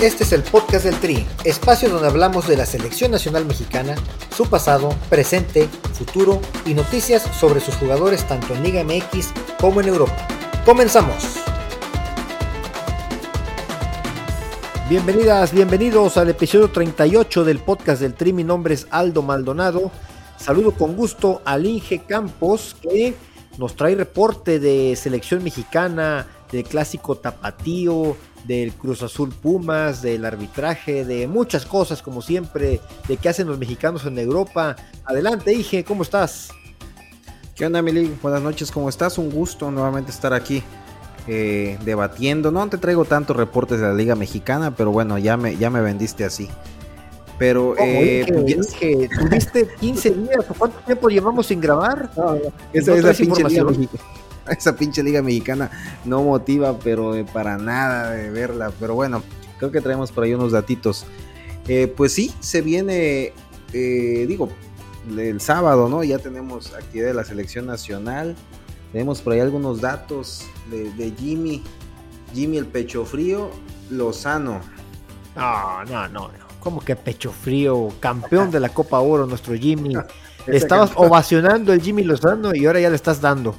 Este es el podcast del Tri, espacio donde hablamos de la selección nacional mexicana, su pasado, presente, futuro y noticias sobre sus jugadores tanto en Liga MX como en Europa. ¡Comenzamos! Bienvenidas, bienvenidos al episodio 38 del podcast del Tri. Mi nombre es Aldo Maldonado. Saludo con gusto al Inge Campos que nos trae reporte de selección mexicana, de clásico tapatío, del Cruz Azul Pumas, del arbitraje, de muchas cosas como siempre, de qué hacen los mexicanos en Europa. Adelante, Inge, ¿cómo estás? ¿Qué onda, Emily? Buenas noches, ¿cómo estás? Un gusto nuevamente estar aquí eh, debatiendo. No te traigo tantos reportes de la Liga Mexicana, pero bueno, ya me, ya me vendiste así. Pero eh, que, tuviste 15 días, ¿cuánto tiempo llevamos sin grabar? esa, esa, pinche liga esa, pinche liga mexicana no motiva, pero para nada de verla. Pero bueno, creo que traemos por ahí unos datitos. Eh, pues sí, se viene, eh, digo, el sábado, ¿no? Ya tenemos actividad de la selección nacional. Tenemos por ahí algunos datos de, de Jimmy. Jimmy el pecho frío, Lozano. No, no, no, no. Como que pecho frío, campeón de la Copa Oro, nuestro Jimmy. Estabas ovacionando el Jimmy Lozano y ahora ya le estás dando.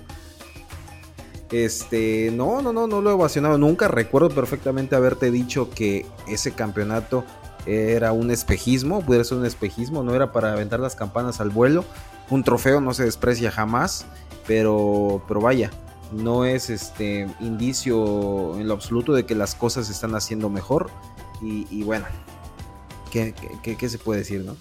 Este, no, no, no, no lo he ovacionado nunca. Recuerdo perfectamente haberte dicho que ese campeonato era un espejismo, pudiera ser un espejismo, no era para aventar las campanas al vuelo. Un trofeo no se desprecia jamás, pero, pero vaya, no es este indicio en lo absoluto de que las cosas se están haciendo mejor. Y, y bueno, ¿qué, se puede decir, no?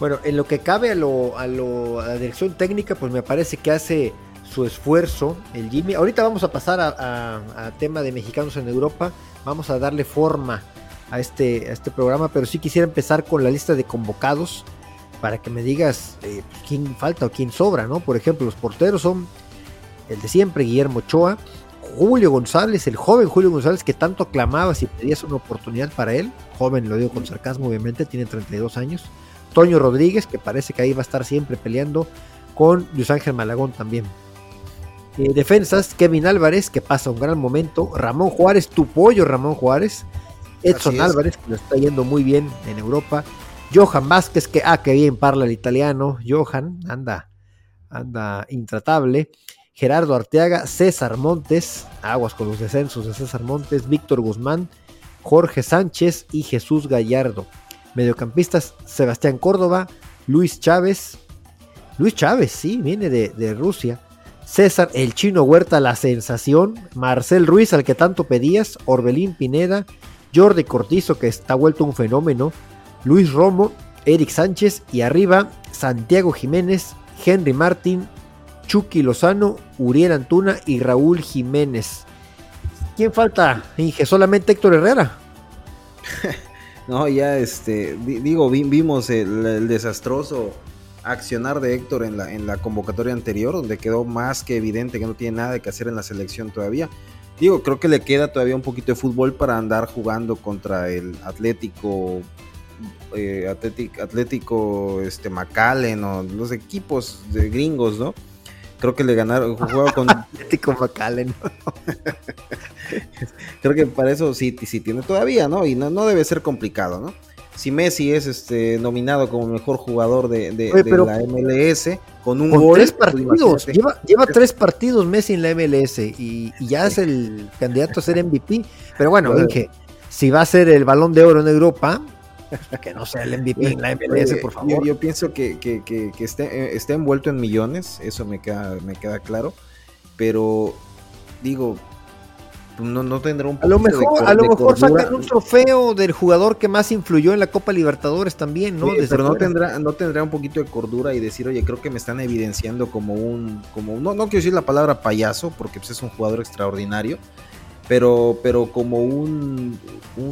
Bueno, en lo que cabe a, lo, a, la dirección técnica, pues me parece que hace su esfuerzo el Jimmy. Ahorita vamos a pasar a, tema de mexicanos en Europa. Vamos a darle forma a este, a este programa, pero sí quisiera empezar con la lista de convocados para que me digas eh, pues, quién falta o quién sobra, ¿no? Por ejemplo, los porteros son el de siempre, Guillermo Ochoa, Julio González, el joven Julio González que tanto clamaba si pedías una oportunidad para él, joven lo digo con sarcasmo obviamente, tiene 32 años, Toño Rodríguez que parece que ahí va a estar siempre peleando con Luis Ángel Malagón también. Eh, defensas, Kevin Álvarez que pasa un gran momento, Ramón Juárez, tu pollo Ramón Juárez, Edson Álvarez que lo está yendo muy bien en Europa, Johan Vázquez que, ah, que bien parla el italiano, Johan anda, anda intratable. Gerardo Arteaga, César Montes, aguas con los descensos de César Montes, Víctor Guzmán, Jorge Sánchez y Jesús Gallardo. Mediocampistas, Sebastián Córdoba, Luis Chávez. Luis Chávez, sí, viene de, Rusia. César, el chino Huerta, la sensación. Marcel Ruiz, al que tanto pedías. Orbelín Pineda. Jordi Cortizo, que está vuelto un fenómeno. Luis Romo, Eric Sánchez. Y arriba, Santiago Jiménez, Henry Martín, Chucky Lozano, Uriel Antuna y Raúl Jiménez. ¿Quién falta, Inge? ¿Solamente Héctor Herrera? no, ya este, digo, vimos el, desastroso accionar de Héctor en la, en la convocatoria anterior, donde quedó más que evidente que no tiene nada que hacer en la selección todavía. Digo, creo que le queda todavía un poquito de fútbol para andar jugando contra el Atlético eh, Atlético, Atlético este, McAllen o los equipos de gringos, ¿no? Creo que le ganaron, jugó con Atlético Macallen. Creo que para eso sí, sí tiene todavía, ¿no? Y no, no debe ser complicado, ¿no? Si Messi es este nominado como mejor jugador de, la MLS con un gol, tres pues, partidos, lleva, tres partidos Messi en la MLS y, ya es el candidato a ser MVP. Pero bueno, Inge, si va a ser el balón de oro en Europa, que no sea el MVP en la MLS, por favor. Yo, pienso que, que, que, eh, esté, envuelto en millones, eso me queda, me queda claro. Pero digo, no, no tendrá un A lo mejor, a lo mejor sacan un trofeo del jugador que más influyó en la Copa Libertadores también, ¿no? pero no tendrá, no tendrá un poquito de cordura y decir, oye, creo que me están evidenciando como un, como no, no quiero decir la palabra payaso, porque pues, es un jugador extraordinario pero, pero como un,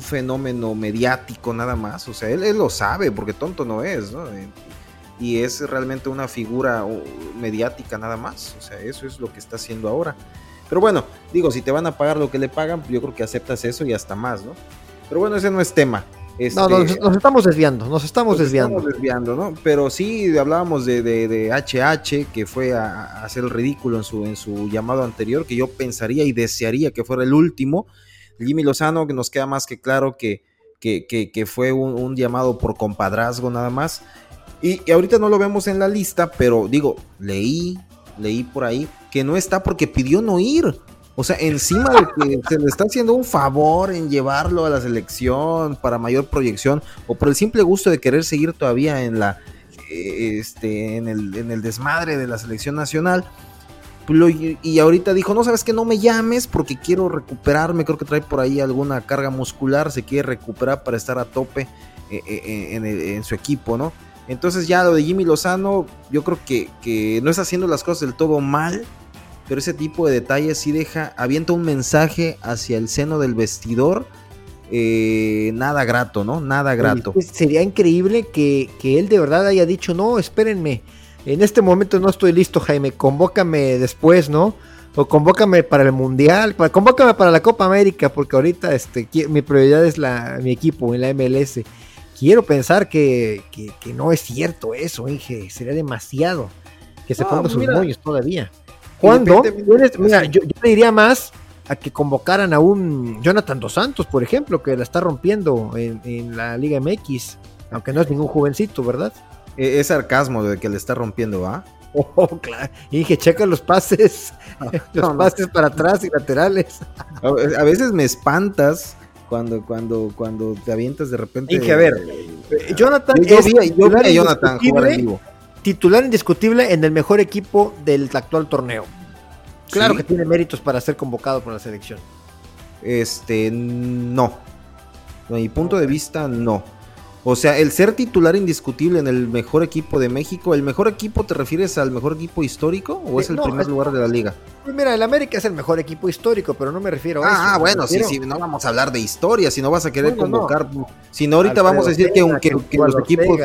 fenómeno mediático nada más. O sea, él, lo sabe, porque tonto no es, ¿no? Eh, y es realmente una figura mediática nada más. O sea, eso es lo que está haciendo ahora. Pero bueno, digo, si te van a pagar lo que le pagan, yo creo que aceptas eso y hasta más, ¿no? Pero bueno, ese no es tema no, nos, este, estamos desviando, nos estamos desviando. Estamos desviando, ¿no? Pero sí hablábamos de, de, HH, que fue a, hacer el ridículo en su, en su llamado anterior, que yo pensaría y desearía que fuera el último. Jimmy Lozano, que nos queda más que claro que, que, fue un, llamado por compadrazgo nada más. Y, ahorita no lo vemos en la lista, pero digo, leí, leí por ahí que no está porque pidió no ir. O sea, encima de que se le está haciendo un favor en llevarlo a la selección para mayor proyección, o por el simple gusto de querer seguir todavía en la eh, este, en el, en el desmadre de la selección nacional. Y ahorita dijo, no sabes que no me llames porque quiero recuperarme, creo que trae por ahí alguna carga muscular, se quiere recuperar para estar a tope eh, eh, en, su equipo, ¿no? Entonces ya lo de Jimmy Lozano, yo creo que, que, no está haciendo las cosas del todo mal, pero ese tipo de detalles sí deja, avienta un mensaje hacia el seno del vestidor, eh, nada grato, ¿no? Nada grato. Pues, sería increíble que, que él de verdad haya dicho, no, espérenme, en este momento no estoy listo, Jaime, convócame después, ¿no? O convócame para el Mundial, convócame para la Copa América, porque ahorita este, mi prioridad es la, mi equipo en la MLS. Quiero pensar que, que, no es cierto eso, Inge, sería demasiado que se ponga sus moños todavía. ¿Cuándo? Mira, yo, le diría más a que convocaran a un Jonathan Dos Santos, por ejemplo, que la está rompiendo en, en la Liga MX, aunque no es ningún jovencito, ¿verdad? E-, es sarcasmo de que le está rompiendo, ¿va? Oh, claro. Y dije, checa los pases, los pases para atrás y laterales. A veces me espantas cuando, cuando, cuando te avientas de repente. Dije, a ver, eh, Jonathan yo, vi, a Jonathan jugar en vivo. Titular indiscutible en el mejor equipo del actual torneo. Claro que tiene méritos para ser convocado por la selección. Este, no. De mi punto de vista, no. O sea, el ser titular indiscutible en el mejor equipo de México, ¿el mejor equipo te refieres al mejor equipo histórico o es el primer lugar de la liga? Pues mira, el América es el mejor equipo histórico, pero no me refiero a ah, eso. Ah, bueno, sí, sí, no vamos a hablar de historia, si no vas a querer convocar. Si no, ahorita vamos a decir que, los equipos.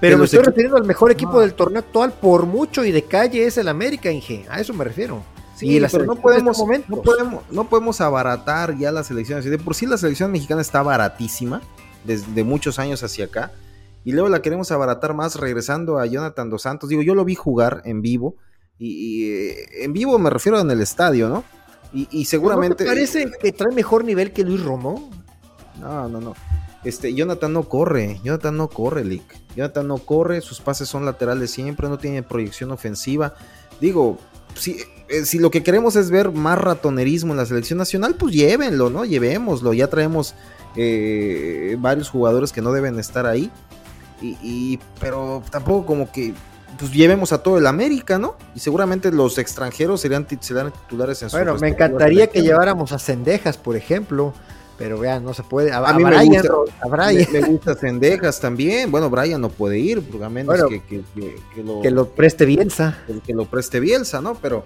Pero me estoy refiriendo al mejor equipo del torneo actual por mucho y de calle es el América, Inge. A eso me refiero. Sí, pero no podemos, no podemos, no podemos abaratar ya las selecciones. De por sí la selección mexicana está baratísima desde muchos años hacia acá. Y luego la queremos abaratar más regresando a Jonathan Dos Santos. Digo, yo lo vi jugar en vivo. Y, eh, en vivo me refiero en el estadio, ¿no? Y, seguramente. parece que trae mejor nivel que Luis Romo? No, no, no. Este, Jonathan no corre, Jonathan no corre, Lick. Jonathan no corre, sus pases son laterales siempre, no tiene proyección ofensiva. Digo, si, eh, si lo que queremos es ver más ratonerismo en la selección nacional, pues llévenlo, ¿no? Llevémoslo. Ya traemos eh, varios jugadores que no deben estar ahí. Y, pero tampoco como que pues llevemos a todo el América, ¿no? Y seguramente los extranjeros serían, titulares en su Bueno, me encantaría que lleváramos a Cendejas, por ejemplo. Pero vean, no se puede. A, mí me, gusta, Me, gusta Cendejas también. Bueno, Brian no puede ir, a menos que, lo, que lo preste Bielsa. Que, lo preste Bielsa, ¿no? Pero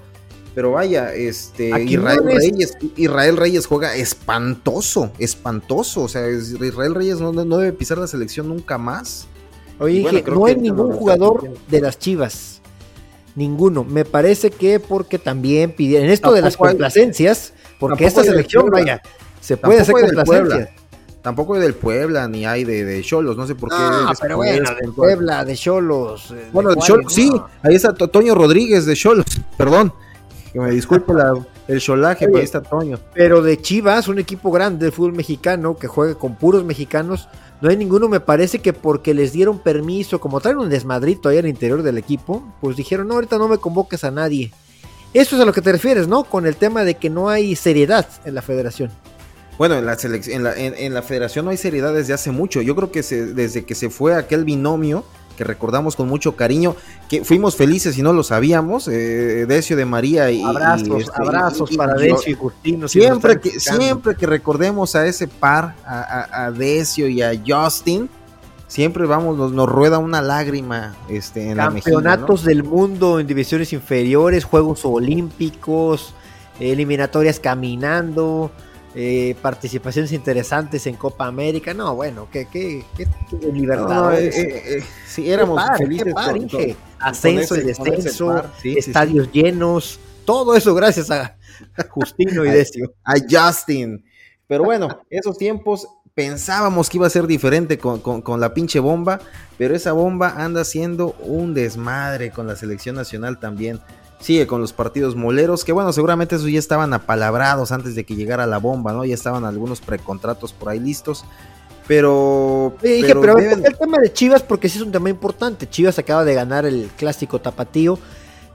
pero vaya, este Israel Reyes, Israel Reyes juega espantoso, espantoso. O sea, Israel Reyes no, debe pisar la selección nunca más. Oye, no hay ningún jugador de las Chivas. Ninguno. Me parece que porque también pidieron en esto de las complacencias, porque esta selección, vaya, se puede hacer complacencia. Tampoco hay del Puebla, ni hay de Cholos, no sé por qué. Ah, pero bueno, del Puebla, de Cholos. Eh, bueno, de Cholos, sí, ahí está Toño Rodríguez de Cholos, perdón. Que me disculpe el cholaje, pero ahí está Toño. Pero de Chivas, un equipo grande del fútbol mexicano que juega con puros mexicanos, no hay ninguno, me parece que porque les dieron permiso, como traen un desmadrito ahí al interior del equipo, pues dijeron, no, ahorita no me convoques a nadie. Eso es a lo que te refieres, ¿no? Con el tema de que no hay seriedad en la federación. Bueno, en la, en en, la federación no hay seriedad desde hace mucho. Yo creo que desde que se fue aquel binomio que recordamos con mucho cariño, que fuimos felices y no lo sabíamos, eh, Decio de María y abrazos, este, abrazos para Decio y Justino. Siempre que, siempre que recordemos a ese par, a, Decio y a Justin, siempre vamos, nos, rueda una lágrima este, en Campeonatos del mundo en divisiones inferiores, Juegos Olímpicos, eliminatorias caminando. Eh, participaciones interesantes en Copa América. No, bueno, qué, qué, qué, libertad. Eh, eh, sí, éramos felices. Ascenso y descenso, estadios llenos, todo eso gracias a Justino y Decio. A, Justin. Pero bueno, esos tiempos pensábamos que iba a ser diferente con, con, la pinche bomba, pero esa bomba anda siendo un desmadre con la selección nacional también. Sigue con los partidos moleros, que bueno, seguramente esos ya estaban apalabrados antes de que llegara la bomba, ¿no? Ya estaban algunos precontratos por ahí listos. Pero. dije, pero, el tema de Chivas, porque sí es un tema importante. Chivas acaba de ganar el clásico tapatío.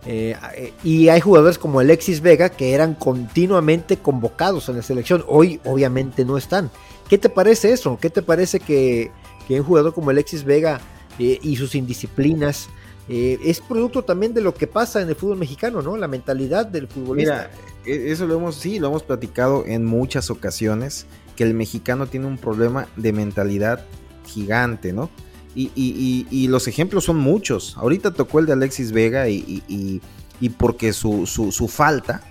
Eh, y hay jugadores como Alexis Vega que eran continuamente convocados en la selección. Hoy, obviamente, no están. ¿Qué te parece eso? ¿Qué te parece que, un jugador como Alexis Vega eh, y sus indisciplinas eh, es producto también de lo que pasa en el fútbol mexicano, ¿no? La mentalidad del futbolista. Mira, e, eso lo hemos, sí, lo hemos platicado en muchas ocasiones que el mexicano tiene un problema de mentalidad gigante, ¿no? Y, los ejemplos son muchos. Ahorita tocó el de Alexis Vega y, porque su, su, falta,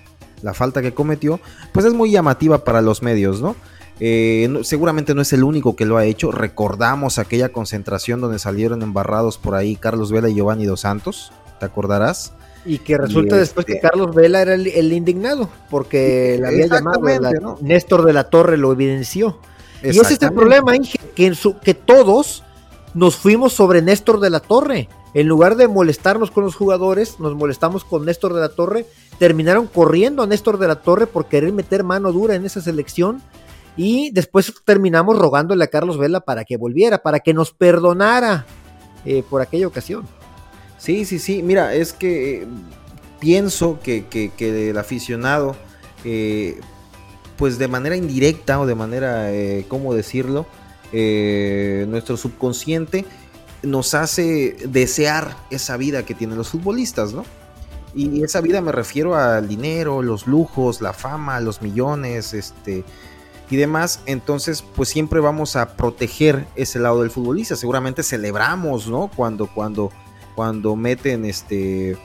la falta que cometió, pues es muy llamativa para los medios, ¿no? Eh, seguramente no es el único que lo ha hecho. Recordamos aquella concentración donde salieron embarrados por ahí Carlos Vela y Giovanni Dos Santos, ¿te acordarás? Y que resulta después que este Carlos Vela era el, indignado, porque le había llamado, Néstor de la Torre lo evidenció. Y ese es el problema, Inge, que, que todos nos fuimos sobre Néstor de la Torre. En lugar de molestarnos con los jugadores, nos molestamos con Néstor de la Torre. Terminaron corriendo a Néstor de la Torre por querer meter mano dura en esa selección. Y después terminamos rogándole a Carlos Vela para que volviera, para que nos perdonara eh, por aquella ocasión. Sí, sí, sí. Mira, es que eh, pienso que, el aficionado, eh, pues de manera indirecta o de manera, ¿cómo decirlo? nuestro subconsciente nos hace desear esa vida que tienen los futbolistas, ¿no? Y esa vida me refiero al dinero, los lujos, la fama, los millones, este y demás, entonces pues siempre vamos a proteger ese lado del futbolista. Seguramente celebramos, ¿no? Cuando cuando cuando meten este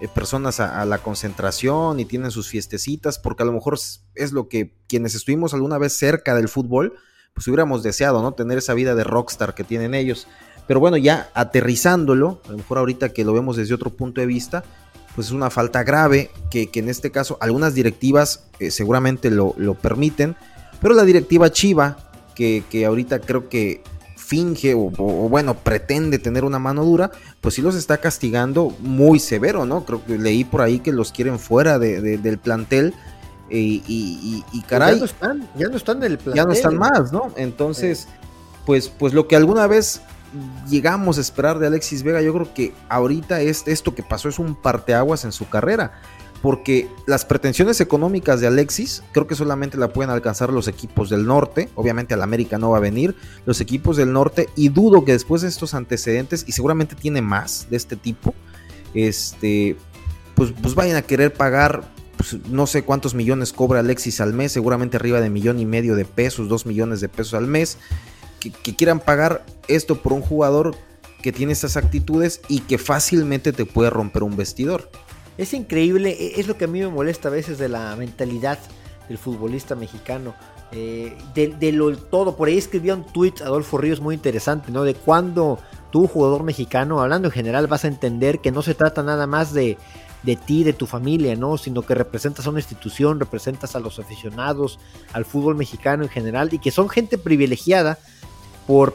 eh, personas a, la concentración y tienen sus fiestecitas, porque a lo mejor es lo que quienes estuvimos alguna vez cerca del fútbol, pues hubiéramos deseado, ¿no? Tener esa vida de rockstar que tienen ellos. Pero bueno, ya aterrizándolo, a lo mejor ahorita que lo vemos desde otro punto de vista, pues es una falta grave que, en este caso algunas directivas eh, seguramente lo, permiten, pero la directiva Chiva, que, que ahorita creo que finge o, bueno, pretende tener una mano dura, pues sí los está castigando muy severo, ¿no? Creo que leí por ahí que los quieren fuera del plantel. Y, y, pues caray. Ya no están, ya no están en el plantel. Ya no están más, ¿no? Entonces, pues, pues lo que alguna vez llegamos a esperar de Alexis Vega, yo creo que ahorita es, esto que pasó es un parteaguas en su carrera porque las pretensiones económicas de Alexis creo que solamente la pueden alcanzar los equipos del norte, obviamente al América no va a venir, los equipos del norte y dudo que después de estos antecedentes y seguramente tiene más de este tipo, este pues, pues vayan a querer pagar pues, no sé cuántos millones cobra Alexis al mes, seguramente arriba de millón y medio de pesos, dos millones de pesos al mes, que, que quieran pagar esto por un jugador que tiene estas actitudes y que fácilmente te puede romper un vestidor. Es increíble, e, es lo que a mí me molesta a veces de la mentalidad del futbolista mexicano. Eh, de, lo todo, por ahí escribió un tweet Adolfo Ríos muy interesante, ¿no? De cuando tú, jugador mexicano, hablando en general, vas a entender que no se trata nada más de, de ti, de tu familia, ¿no? Sino que representas a una institución, representas a los aficionados, al fútbol mexicano en general, y que son gente privilegiada por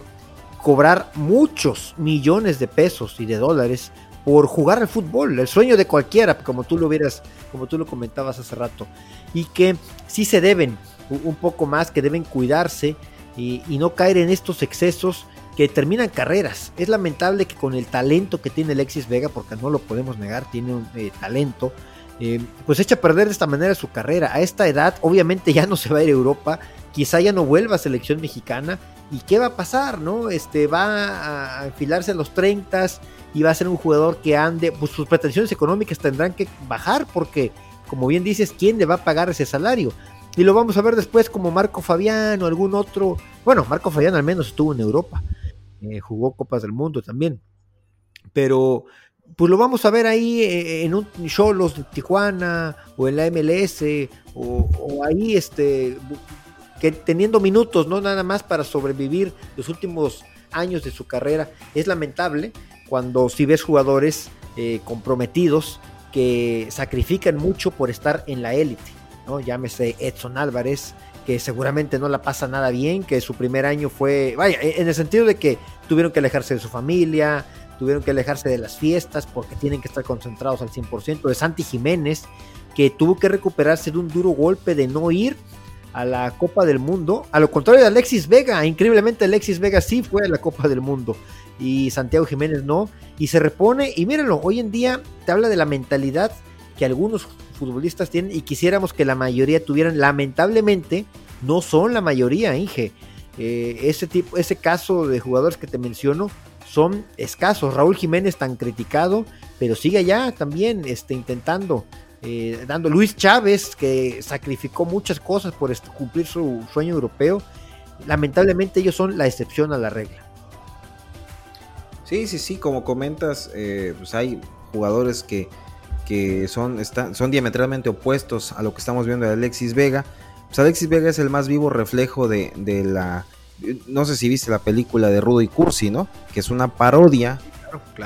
cobrar muchos millones de pesos y de dólares por jugar al fútbol, el sueño de cualquiera, como tú lo hubieras, como tú lo comentabas hace rato, y que sí se deben un poco más, que deben cuidarse y, no caer en estos excesos que terminan carreras. Es lamentable que con el talento que tiene Alexis Vega, porque no lo podemos negar, tiene un eh, talento, eh, pues echa a perder de esta manera su carrera. A esta edad, obviamente ya no se va a ir a Europa, quizá ya no vuelva a selección mexicana. ¿Y qué va a pasar? ¿No? Este va a enfilarse a los 30 y va a ser un jugador que ande, pues sus pretensiones económicas tendrán que bajar porque, como bien dices, ¿quién le va a pagar ese salario? Y lo vamos a ver después como Marco Fabián o algún otro. Bueno, Marco Fabián al menos estuvo en Europa, eh, jugó Copas del Mundo también. Pero pues lo vamos a ver ahí eh, en un Cholos de Tijuana o en la MLS o, ahí este que teniendo minutos, no nada más para sobrevivir los últimos años de su carrera. Es lamentable, cuando si ves jugadores eh, comprometidos que sacrifican mucho por estar en la élite, ¿no? Llámese Edson Álvarez, que seguramente no la pasa nada bien, que su primer año fue, vaya, en el sentido de que tuvieron que alejarse de su familia, tuvieron que alejarse de las fiestas porque tienen que estar concentrados al 100%, de Santi Jiménez, que tuvo que recuperarse de un duro golpe de no ir a la Copa del Mundo, a lo contrario de Alexis Vega, increíblemente Alexis Vega sí fue a la Copa del Mundo y Santiago Jiménez no, y se repone, y mírenlo, hoy en día te habla de la mentalidad que algunos futbolistas tienen y quisiéramos que la mayoría tuvieran, lamentablemente no son la mayoría, Inge, eh, ese, tipo, ese caso de jugadores que te menciono son escasos, Raúl Jiménez tan criticado, pero sigue allá también este, intentando eh, dando Luis Chávez, que sacrificó muchas cosas por cumplir su sueño europeo. Lamentablemente ellos son la excepción a la regla. Sí, sí, sí, como comentas, eh, pues hay jugadores que, que son, son diametralmente opuestos a lo que estamos viendo de Alexis Vega. Pues Alexis Vega es el más vivo reflejo de, de la... No sé si viste la película de Rudo y Cursi, ¿no? Que es una parodia.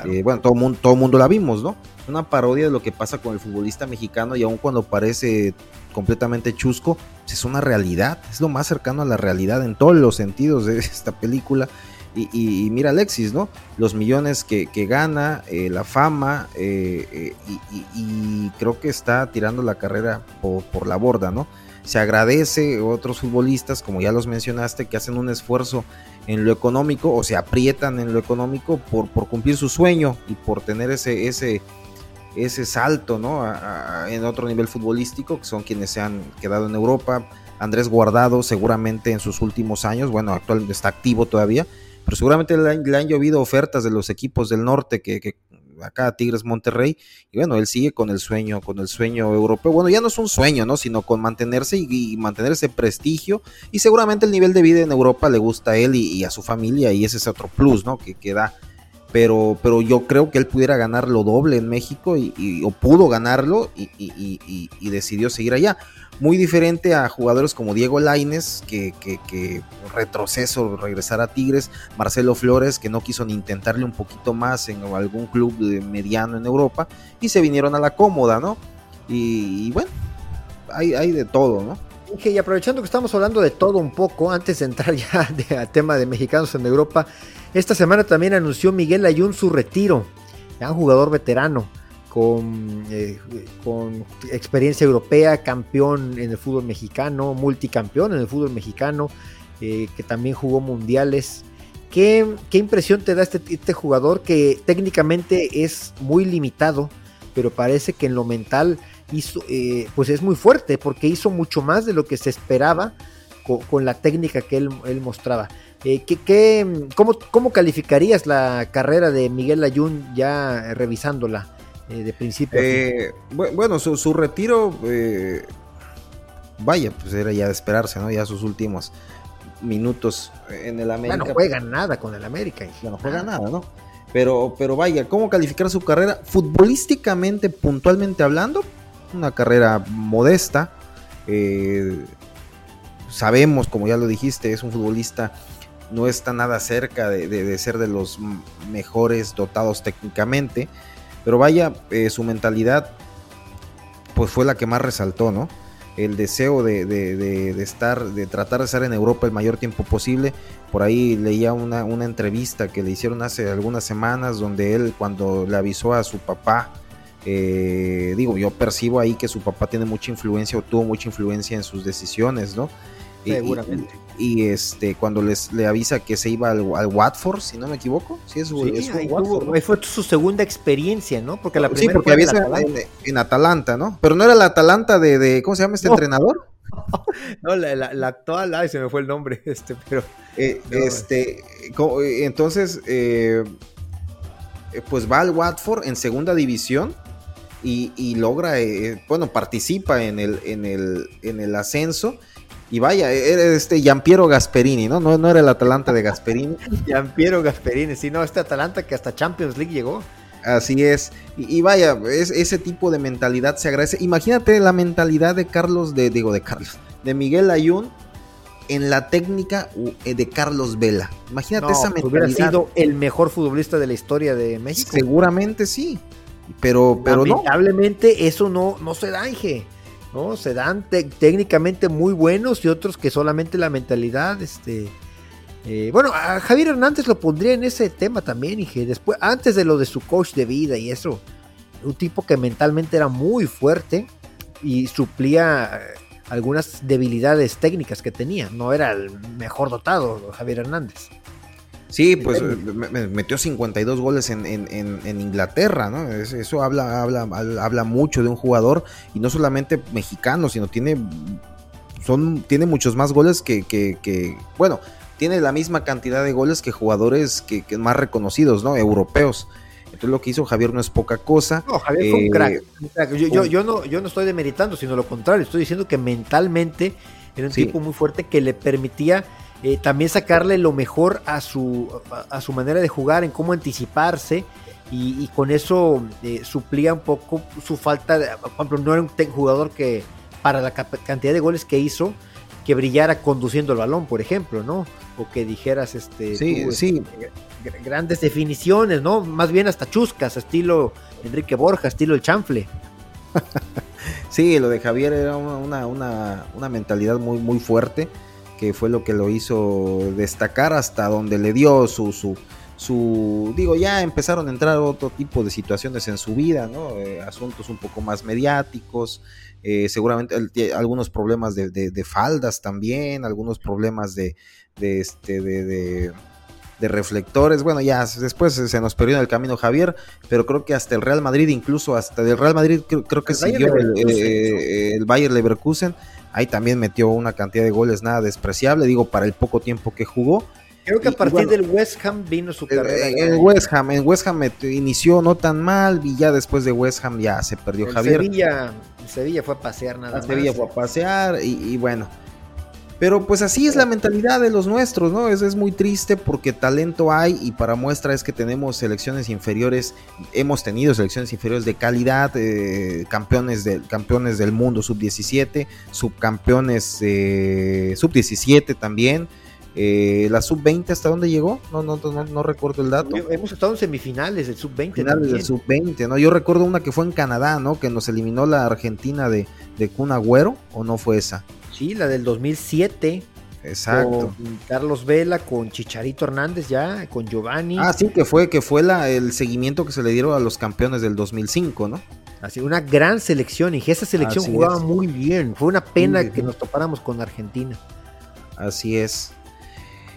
Eh, bueno, todo mundo, todo mundo la vimos, ¿no? una parodia de lo que pasa con el futbolista mexicano y aun cuando parece completamente chusco, pues es una realidad, es lo más cercano a la realidad en todos los sentidos de esta película. Y, mira Alexis, ¿no? Los millones que, gana, eh, la fama, eh, y, creo que está tirando la carrera por, la borda, ¿no? Se agradece a otros futbolistas, como ya los mencionaste, que hacen un esfuerzo en lo económico o se aprietan en lo económico por, por cumplir su sueño y por tener ese, ese, ese salto ¿no? en otro nivel futbolístico, que son quienes se han quedado en Europa. Andrés Guardado seguramente en sus últimos años, bueno, actualmente está activo todavía, pero seguramente le han, llovido ofertas de los equipos del norte que, acá Tigres Monterrey y bueno él sigue con el sueño con el sueño europeo. Bueno ya no es un sueño no sino con mantenerse y, mantener ese prestigio y seguramente el nivel de vida en Europa le gusta a él y, a su familia y ese es otro plus no que, que da. Pero, pero yo creo que él pudiera ganar lo doble en México y, o pudo ganarlo y, y, decidió seguir allá. Muy diferente a jugadores como Diego Laines, que, retroceso, regresar a Tigres, Marcelo Flores, que no quiso ni intentarle un poquito más en algún club mediano en Europa, y se vinieron a la cómoda, ¿no? Y, bueno, hay, hay de todo, ¿no? y aprovechando que estamos hablando de todo un poco, antes de entrar ya al tema de mexicanos en Europa, esta semana también anunció Miguel Ayun su retiro, ya un jugador veterano con, eh, con experiencia europea, campeón en el fútbol mexicano, multicampeón en el fútbol mexicano, eh, que también jugó mundiales. ¿Qué, ¿Qué, impresión te da este, este jugador que técnicamente es muy limitado, pero parece que en lo mental hizo, eh, pues es muy fuerte porque hizo mucho más de lo que se esperaba con, la técnica que él, mostraba. Eh, ¿qué, cómo, calificarías la carrera de Miguel Ayun ya revisándola eh, de principio? Eh, bueno, su, retiro, vaya, pues era ya de esperarse, ¿no? Ya sus últimos minutos en el América. Ya no juega nada con el América. Ya no juega nada, ¿no? Pero, pero vaya, ¿cómo calificar su carrera? Futbolísticamente, puntualmente hablando, una carrera modesta. sabemos, como ya lo dijiste, es un futbolista no está nada cerca de, ser de los mejores dotados técnicamente, pero vaya, eh, su mentalidad pues fue la que más resaltó, ¿no? El deseo de, estar, de tratar de estar en Europa el mayor tiempo posible. Por ahí leía una, una entrevista que le hicieron hace algunas semanas donde él cuando le avisó a su papá, eh, digo, yo percibo ahí que su papá tiene mucha influencia o tuvo mucha influencia en sus decisiones, ¿no? Seguramente. Y, este, cuando les le avisa que se iba al, Watford, si no me equivoco, sí, es, fue su segunda experiencia, ¿no? Porque la primera sí, porque en, Atalanta, ¿no? Pero no era la Atalanta de, ¿cómo se llama este entrenador? no, la, actual, ay, se me fue el nombre, este, pero. Eh, este, entonces, eh, pues va al Watford en segunda división y, logra, eh, bueno, participa en el, en el, en el ascenso y vaya, era este Giampiero Gasperini, ¿no? ¿no? No era el Atalanta de Gasperini. Giampiero Gasperini, sí, no, este Atalanta que hasta Champions League llegó. Así es. Y, vaya, es, ese tipo de mentalidad se agradece. Imagínate la mentalidad de Carlos, de, digo, de Carlos, de Miguel Ayun en la técnica eh, de Carlos Vela. Imagínate esa mentalidad. Hubiera sido el mejor futbolista de la historia de México. Seguramente sí. Pero, pero Lamentablemente eso no, no se da, Inge. ¿No? Se dan técnicamente muy buenos y otros que solamente la mentalidad este, Eh, bueno, a Javier Hernández lo pondría en ese tema también, que después, antes de lo de su coach de vida y eso, un tipo que mentalmente era muy fuerte y suplía eh, algunas debilidades técnicas que tenía. No era el mejor dotado, Javier Hernández. Sí, pues metió 52 goles en, en, Inglaterra, ¿no? Eso habla, habla, habla mucho de un jugador y no solamente mexicano, sino tiene, son, tiene muchos más goles que, que, bueno, tiene la misma cantidad de goles que jugadores que, más reconocidos, ¿no? Europeos. Entonces lo que hizo Javier no es poca cosa. No, Javier fue un crack. Eh, yo, yo, no, yo no estoy demeritando, sino lo contrario, estoy diciendo que mentalmente era un tipo muy fuerte que le permitía eh, también sacarle lo mejor a su, a, su manera de jugar, en cómo anticiparse. Y, con eso eh, suplía un poco su falta de, por ejemplo, no era un jugador que para la cantidad de goles que hizo, que brillara conduciendo el balón, por ejemplo, ¿no? O que dijeras, este, sí, sí. Este, grandes definiciones, ¿no? Más bien hasta chuscas, estilo Enrique Borja, estilo el chanfle. sí, lo de Javier era una, una, una mentalidad muy, muy fuerte que fue lo que lo hizo destacar hasta donde le dio su, su, su digo, ya empezaron a entrar otro tipo de situaciones en su vida, ¿no? Eh, asuntos un poco más mediáticos, eh, seguramente algunos problemas de, faldas también, algunos problemas de, de este, de, reflectores. Bueno, ya después se nos perdió en el camino Javier, pero creo que hasta el Real Madrid, incluso hasta el Real Madrid, creo, que siguió el, eh, el, Bayer Leverkusen Ahí también metió una cantidad de goles nada despreciable, digo, para el poco tiempo que jugó. Creo que a partir del West Ham vino su carrera. En, West Ham, en West Ham inició no tan mal y ya después de West Ham ya se perdió Javier. Sevilla, Sevilla fue a pasear nada más. Sevilla fue a pasear y bueno, pero pues así es la mentalidad de los nuestros, ¿no? Es, es muy triste porque talento hay y para muestra es que tenemos selecciones inferiores, hemos tenido selecciones inferiores de calidad, eh, campeones, de, campeones del mundo sub-17, subcampeones sub-17 también. Eh, la sub-20 hasta dónde llegó? No, no, no, no, recuerdo el dato. Hemos estado en semifinales del sub-20. Finales del sub-20, ¿no? Yo recuerdo una que fue en Canadá, ¿no? Que nos eliminó la Argentina de, de Kun Agüero, ¿o no fue esa? Sí, la del 2007. Exacto. Con Carlos Vela, con Chicharito Hernández ya, con Giovanni. Ah, sí, que fue, que fue la, el seguimiento que se le dieron a los campeones del 2005, ¿no? Así, una gran selección y esa selección jugaba muy bien. Fue una pena que nos topáramos con Argentina. Así es.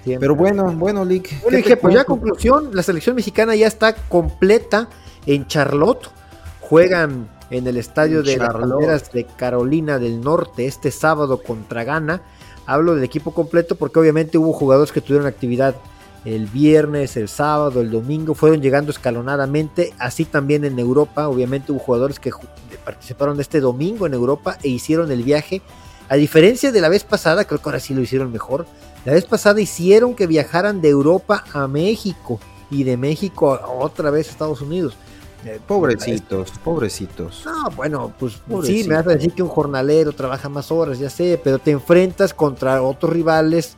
Pero bueno, bueno, Lick. Bueno, dije, pues ya conclusión, la selección mexicana ya está completa en Charlotte. Juegan en el estadio de las Palmeras de Carolina del Norte este sábado contra Ghana. Hablo del equipo completo porque obviamente hubo jugadores que tuvieron actividad el viernes, el sábado, el domingo, fueron llegando escalonadamente, así también en Europa, obviamente hubo jugadores que participaron este domingo en Europa e hicieron el viaje, a diferencia de la vez pasada, creo que ahora sí lo hicieron mejor, la vez pasada hicieron que viajaran de Europa a México y de México otra vez a Estados Unidos. Eh, pobrecitos, pobrecitos. No, bueno, pues sí, me vas a decir que un jornalero trabaja más horas, ya sé, pero te enfrentas contra otros rivales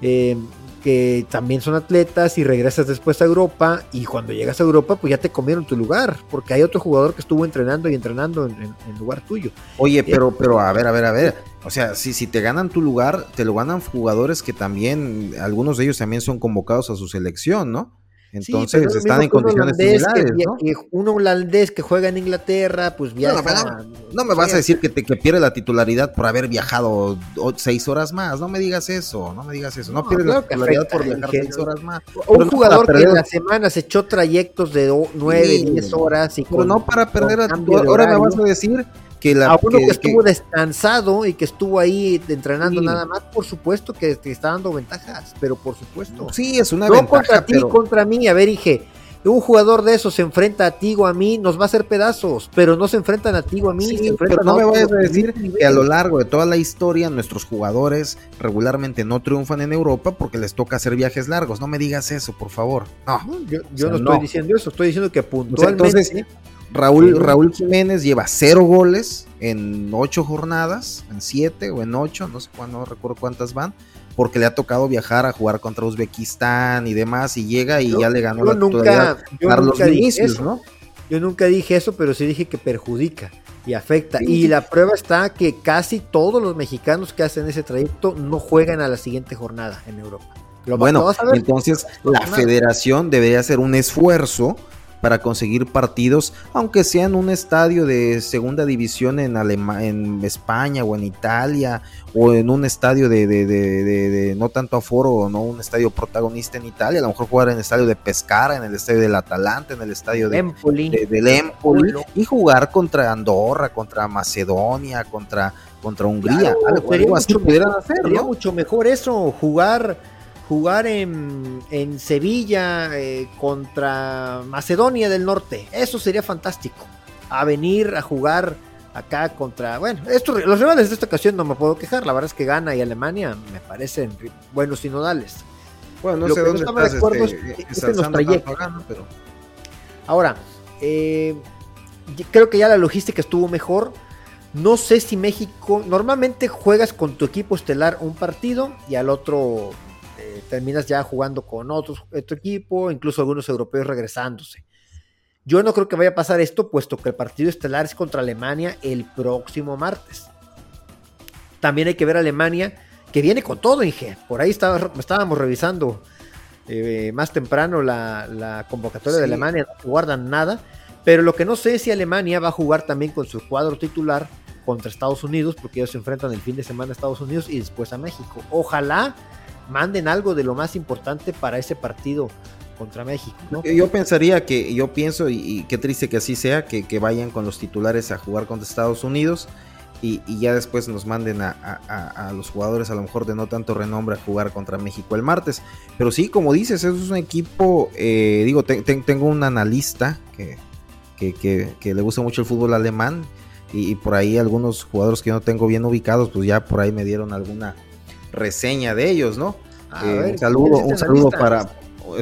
eh, que también son atletas y regresas después a Europa y cuando llegas a Europa pues ya te comieron tu lugar, porque hay otro jugador que estuvo entrenando y entrenando en, lugar tuyo. Oye, eh, pero, pero a ver, a ver, a ver, o sea, si, si te ganan tu lugar, te lo ganan jugadores que también, algunos de ellos también son convocados a su selección, ¿no? Entonces están en condiciones similares, ¿no? un holandés que juega en Inglaterra, pues viaja. No, me vas a decir que, te, que pierde la titularidad por haber viajado seis horas más. No me digas eso, no me digas eso. No, pierde la titularidad por viajar seis horas más. un jugador que en la semana se echó trayectos de nueve, diez horas. Y pero no para perder. Ahora me vas a decir que la, a uno que, estuvo descansado y que estuvo ahí entrenando nada más, por supuesto que te está dando ventajas, pero por supuesto. Sí, es una no contra ti, contra mí. A ver, dije, un jugador de esos se enfrenta a ti o a mí, nos va a hacer pedazos, pero no se enfrentan a ti o a mí. pero no me vayas a decir que a lo largo de toda la historia nuestros jugadores regularmente no triunfan en Europa porque les toca hacer viajes largos. No me digas eso, por favor. No, yo, no estoy diciendo eso, estoy diciendo que puntualmente... Raúl, Raúl Jiménez lleva cero goles en ocho jornadas, en siete o en ocho, no sé cuándo, no recuerdo cuántas van, porque le ha tocado viajar a jugar contra Uzbekistán y demás, y llega y ya le ganó la nunca, Carlos Vinicius, ¿no? Yo nunca dije eso, pero sí dije que perjudica y afecta. Y la prueba está que casi todos los mexicanos que hacen ese trayecto no juegan a la siguiente jornada en Europa. bueno, entonces la federación debería hacer un esfuerzo para conseguir partidos, aunque sea en un estadio de segunda división en, en España o en Italia, o en un estadio de, de, de, no tanto aforo, no un estadio protagonista en Italia, a lo mejor jugar en el estadio de Pescara, en el estadio del Atalanta, en el estadio de, Empoli, del Empoli, y jugar contra Andorra, contra Macedonia, contra, contra Hungría. algo, así pudieran hacer, sería mucho mejor eso, jugar jugar en, en Sevilla eh, contra Macedonia del Norte. Eso sería fantástico. A venir a jugar acá contra. Bueno, esto, los rivales de esta ocasión no me puedo quejar. La verdad es que Gana y Alemania me parecen buenos sinodales. Bueno, no sé dónde estás este, pero... Ahora, eh, creo que ya la logística estuvo mejor. No sé si México. Normalmente juegas con tu equipo estelar un partido y al otro terminas ya jugando con otros, otro equipo, incluso algunos europeos regresándose. Yo no creo que vaya a pasar esto, puesto que el partido estelar es contra Alemania el próximo martes. También hay que ver a Alemania, que viene con todo, Inge. Por ahí estábamos revisando eh, más temprano la, convocatoria de Alemania, no guardan nada. Pero lo que no sé es si Alemania va a jugar también con su cuadro titular contra Estados Unidos, porque ellos se enfrentan el fin de semana a Estados Unidos y después a México. Ojalá manden algo de lo más importante para ese partido contra México. Yo pensaría que, yo pienso, y, qué triste que así sea, que, vayan con los titulares a jugar contra Estados Unidos y, ya después nos manden a, los jugadores a lo mejor de no tanto renombre a jugar contra México el martes. Pero sí, como dices, eso es un equipo, eh, digo, tengo un analista que, que, le gusta mucho el fútbol alemán y, por ahí algunos jugadores que yo no tengo bien ubicados, pues ya por ahí me dieron alguna reseña de ellos, ¿no? Eh, un saludo, un saludo para,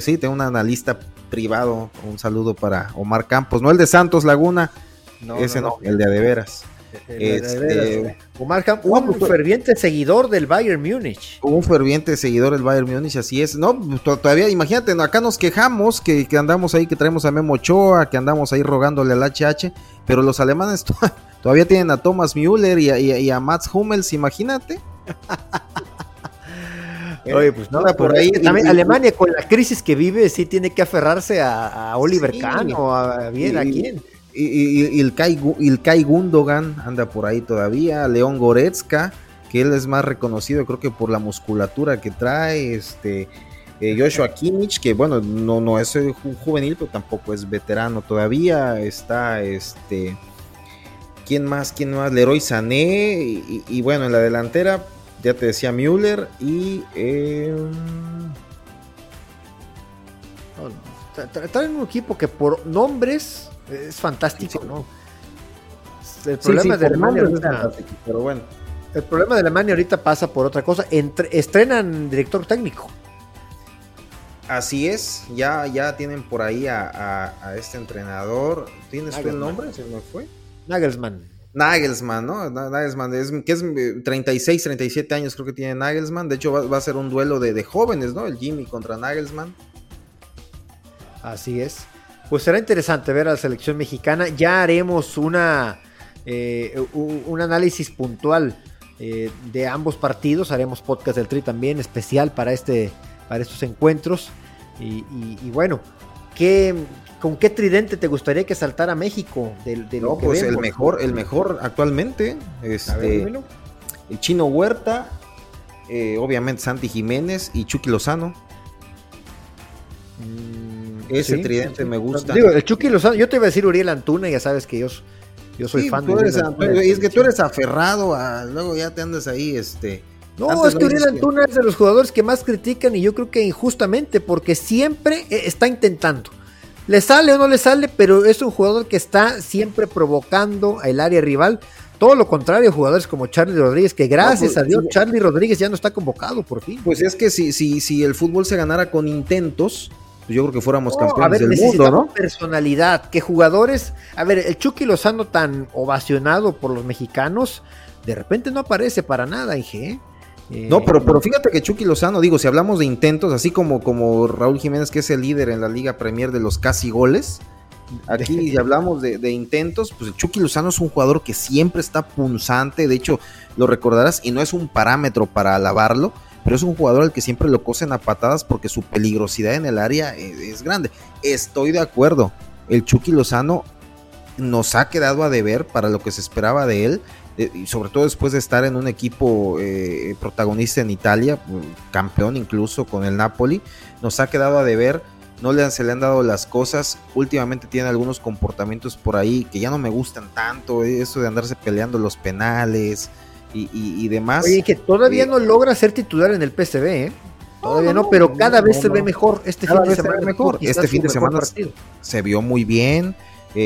sí, tengo un analista privado, un saludo para Omar Campos, no el de Santos Laguna, ese no, el de Adeveras. Este, Omar Campos, un ferviente seguidor del Bayern Múnich. Un ferviente seguidor del Bayern Múnich, así es. No, todavía, imagínate, acá nos quejamos que, andamos ahí, que traemos a Memo Ochoa, que andamos ahí rogándole al HH, pero los alemanes todavía tienen a Thomas Müller y a, y a Mats Hummels, imagínate. Oye, pues no, por ahí. También Alemania, con la crisis que vive, sí tiene que aferrarse a, Oliver Kahn o a bien a quién. Y, el, Kai, Gundogan anda por ahí todavía, León Goretzka, que él es más reconocido, creo que por la musculatura que trae, este. Eh, Joshua Kimmich, que bueno, no, no es un juvenil, pero tampoco es veterano todavía. Está este. ¿Quién más? ¿Quién más? Leroy Sané. y bueno, en la delantera, ya te decía Müller y... Eh... traen un equipo que por nombres es fantástico, ¿no? El problema de Alemania ahorita, pero bueno. El problema de Alemania ahorita pasa por otra cosa. estrenan director técnico. Así es, ya, ya tienen por ahí a, este entrenador. ¿Tienes el nombre? ¿Se me fue? Nagelsmann. Nagelsmann, ¿no? Nagelsmann, es, que es 36, eh, 37 años creo que tiene Nagelsmann. De hecho, va, a ser un duelo de, jóvenes, ¿no? El Jimmy contra Nagelsmann. Así es. Pues será interesante ver a la selección mexicana. Ya haremos una, eh, un, análisis puntual eh, de ambos partidos. Haremos podcast del Tri también, especial para, este, para estos encuentros. Y, y bueno, ¿qué, ¿Con qué tridente te gustaría que saltara México? no, pues el mejor, el mejor actualmente. Este, el Chino Huerta, eh, obviamente Santi Jiménez y Chucky Lozano. Mm, Ese tridente me gusta. Digo, el Chucky Lozano, yo te iba a decir Uriel Antuna, ya sabes que yo, yo soy fan de Y es que tú eres aferrado a. Luego ya te andas ahí, este. No, es que Uriel Antuna es de los jugadores que más critican y yo creo que injustamente, porque siempre eh, está intentando. Le sale o no le sale, pero es un jugador que está siempre provocando al área rival. Todo lo contrario, jugadores como Charlie Rodríguez, que gracias pues, a Dios Charlie Rodríguez ya no está convocado por fin. Pues es que si, si, si el fútbol se ganara con intentos, pues yo creo que fuéramos campeones del mundo, ¿no? personalidad, que jugadores, a ver, el Chucky Lozano tan ovacionado por los mexicanos, de repente no aparece para nada, Inge. No, pero, pero fíjate que Chucky Lozano, digo, si hablamos de intentos, así como, como Raúl Jiménez, que es el líder en la Liga Premier de los casi goles, aquí si hablamos de, intentos, pues Chucky Lozano es un jugador que siempre está punzante, de hecho, lo recordarás, y no es un parámetro para alabarlo, pero es un jugador al que siempre lo cosen a patadas porque su peligrosidad en el área es, es grande. Estoy de acuerdo, el Chucky Lozano nos ha quedado a deber para lo que se esperaba de él, eh, y sobre todo después de estar en un equipo eh, protagonista en Italia, campeón incluso con el Napoli, nos ha quedado a deber, no le, se le han dado las cosas, últimamente tiene algunos comportamientos por ahí que ya no me gustan tanto, eh, eso de andarse peleando los penales y, demás. Oye, que todavía no logra ser titular en el PSV, ¿eh? Todavía no, pero cada vez se ve mejor. Este fin de semana mejor. Este fin de semana se vio muy bien.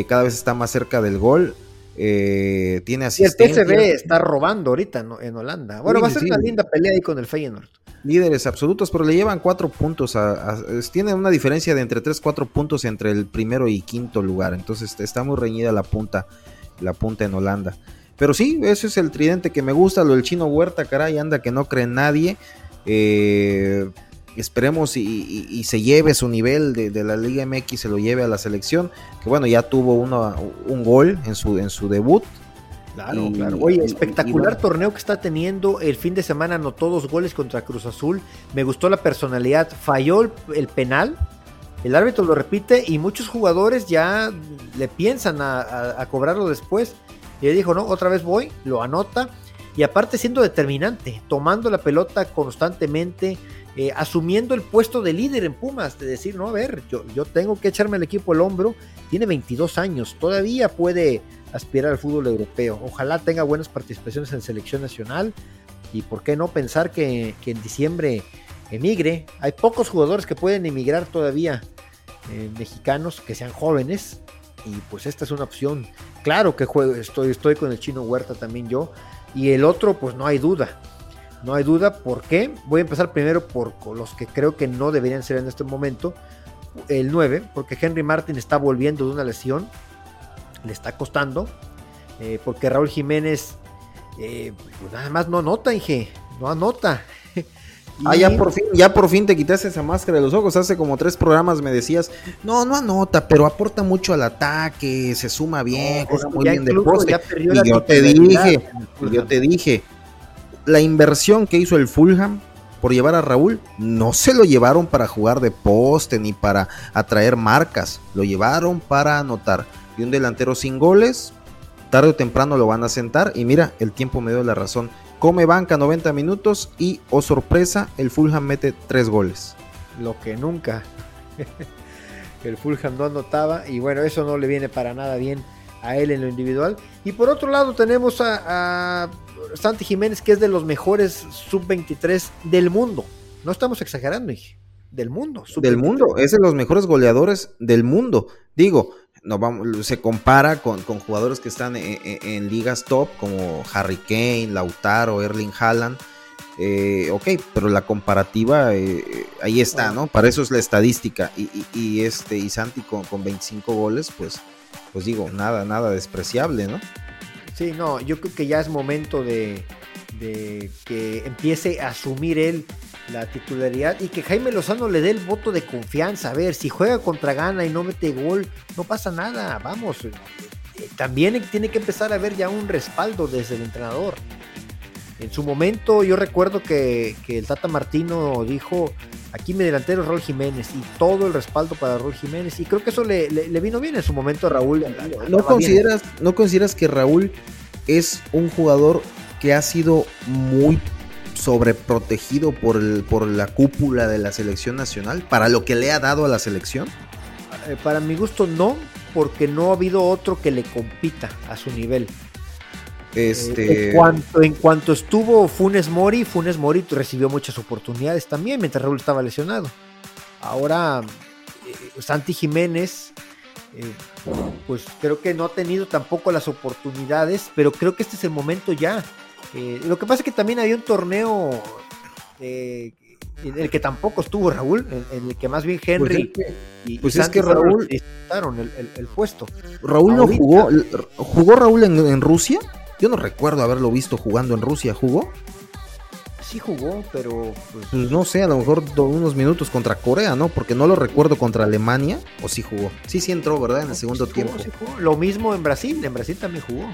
cada vez está más cerca del gol. Eh, tiene asistencia. Y el PSV está robando ahorita en Holanda. Bueno, va a ser una linda pelea ahí con el Feyenoord. Líderes absolutos, pero le llevan cuatro puntos. A, tiene una diferencia de entre tres, cuatro puntos entre el primero y quinto lugar. Entonces está muy reñida la punta, la punta en Holanda. Pero sí, ese es el tridente que me gusta. Lo del chino Huerta, caray, anda que no cree nadie. Eh, esperemos y, se lleve su nivel de, la Liga MX, se lo lleve a la selección, que bueno, ya tuvo uno, un gol en su, en su debut. Claro, claro. Oye, espectacular torneo que está teniendo. El fin de semana anotó dos goles contra Cruz Azul. Me gustó la personalidad. Falló el, penal. El árbitro lo repite y muchos jugadores ya le piensan a, a cobrarlo después. Y él dijo, no, otra vez voy, lo anota. Y aparte siendo determinante, tomando la pelota constantemente, eh, asumiendo el puesto de líder en Pumas, de decir, no, a ver, yo, yo tengo que echarme el equipo al hombro, tiene 22 años, todavía puede aspirar al fútbol europeo, ojalá tenga buenas participaciones en selección nacional y por qué no pensar que, en diciembre emigre, hay pocos jugadores que pueden emigrar todavía, eh, mexicanos que sean jóvenes, y pues esta es una opción, claro que juego, estoy, estoy con el chino Huerta también yo, y el otro pues no hay duda, no hay duda. ¿Por qué? Voy a empezar primero por los que creo que no deberían ser en este momento. El 9, porque Henry Martin está volviendo de una lesión. Le está costando. Eh, porque Raúl Jiménez, eh, pues nada más no anota, Inge. No anota. Ah, ya por fin, ya por fin te quitaste esa máscara de los ojos. Hace como tres programas me decías, no, no anota, pero aporta mucho al ataque, se suma bien, juega muy bien de poste. Y yo te dije, yo te dije, la inversión que hizo el Fulham por llevar a Raúl, no se lo llevaron para jugar de poste ni para atraer marcas, lo llevaron para anotar. Y un delantero sin goles, tarde o temprano lo van a sentar. Y mira, el tiempo me dio la razón. Come banca 90 minutos y, oh sorpresa, el Fulham mete 3 goles. Lo que nunca. el Fulham no anotaba y bueno, eso no le viene para nada bien a él en lo individual. Y por otro lado tenemos a, a Santi Jiménez, que es de los mejores sub-23 del mundo. No estamos exagerando, del mundo. Del mundo, es de los mejores goleadores del mundo. Digo, no vamos, se compara con, jugadores que están en, ligas top como Harry Kane, Lautaro, Erling Haaland. Eh, ok, pero la comparativa eh, ahí está, ¿no? Para eso es la estadística. Y, este, y Santi con, con 25 goles, pues, pues digo, nada, nada despreciable, ¿no? Sí, no, yo creo que ya es momento de, que empiece a asumir él la titularidad y que Jaime Lozano le dé el voto de confianza. A ver, si juega contra Gana y no mete gol, no pasa nada, vamos. Eh, también tiene que empezar a ver ya un respaldo desde el entrenador. En su momento yo recuerdo que, el Tata Martino dijo, aquí mi delantero es Raúl Jiménez y todo el respaldo para Raúl Jiménez y creo que eso le, vino bien en su momento a Raúl. ¿No consideras, ¿No consideras que Raúl es un jugador que ha sido muy sobreprotegido por, el, por la cúpula de la selección nacional para lo que le ha dado a la selección? Eh, para mi gusto no, porque no ha habido otro que le compita a su nivel. Este... En, cuanto, en cuanto estuvo Funes Mori, Funes Mori recibió muchas oportunidades también mientras Raúl estaba lesionado. Ahora, eh, Santi Jiménez, eh, pues creo que no ha tenido tampoco las oportunidades, pero creo que este es el momento ya. Eh, lo que pasa es que también había un torneo en el que tampoco estuvo Raúl, en, el que más bien pues Henry y, pues es que Raúl disputaron el, puesto. Raúl no jugó, jugó Raúl en Rusia. Yo no recuerdo haberlo visto jugando en Rusia. ¿Jugó? Sí jugó, pero... Pues, pues no sé, a lo mejor unos minutos contra Corea, ¿no? Porque no lo recuerdo contra Alemania. ¿O sí jugó? Sí, sí entró, ¿verdad? En el segundo tiempo. Lo mismo en Brasil. En Brasil también jugó.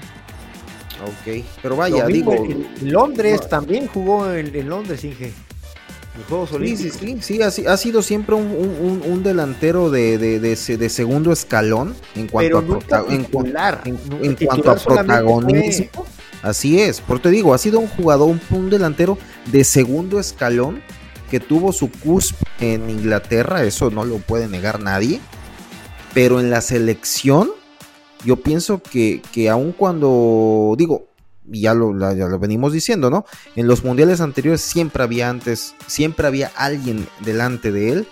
Ok, pero vaya, digo... En Londres también jugó en, Londres, Inge. Los Juegos Olímpicos. Sí, sí, sí, ha, sido siempre un, delantero de, segundo escalón en cuanto a, en, en, cuanto a protagonismo. Así es, por te digo, ha sido un jugador, un, delantero de segundo escalón que tuvo su cusp en Inglaterra, eso no lo puede negar nadie, pero en la selección yo pienso que, que aun cuando, digo, ya lo, ya lo venimos diciendo, ¿no? En los mundiales anteriores siempre había antes, siempre había alguien delante de él,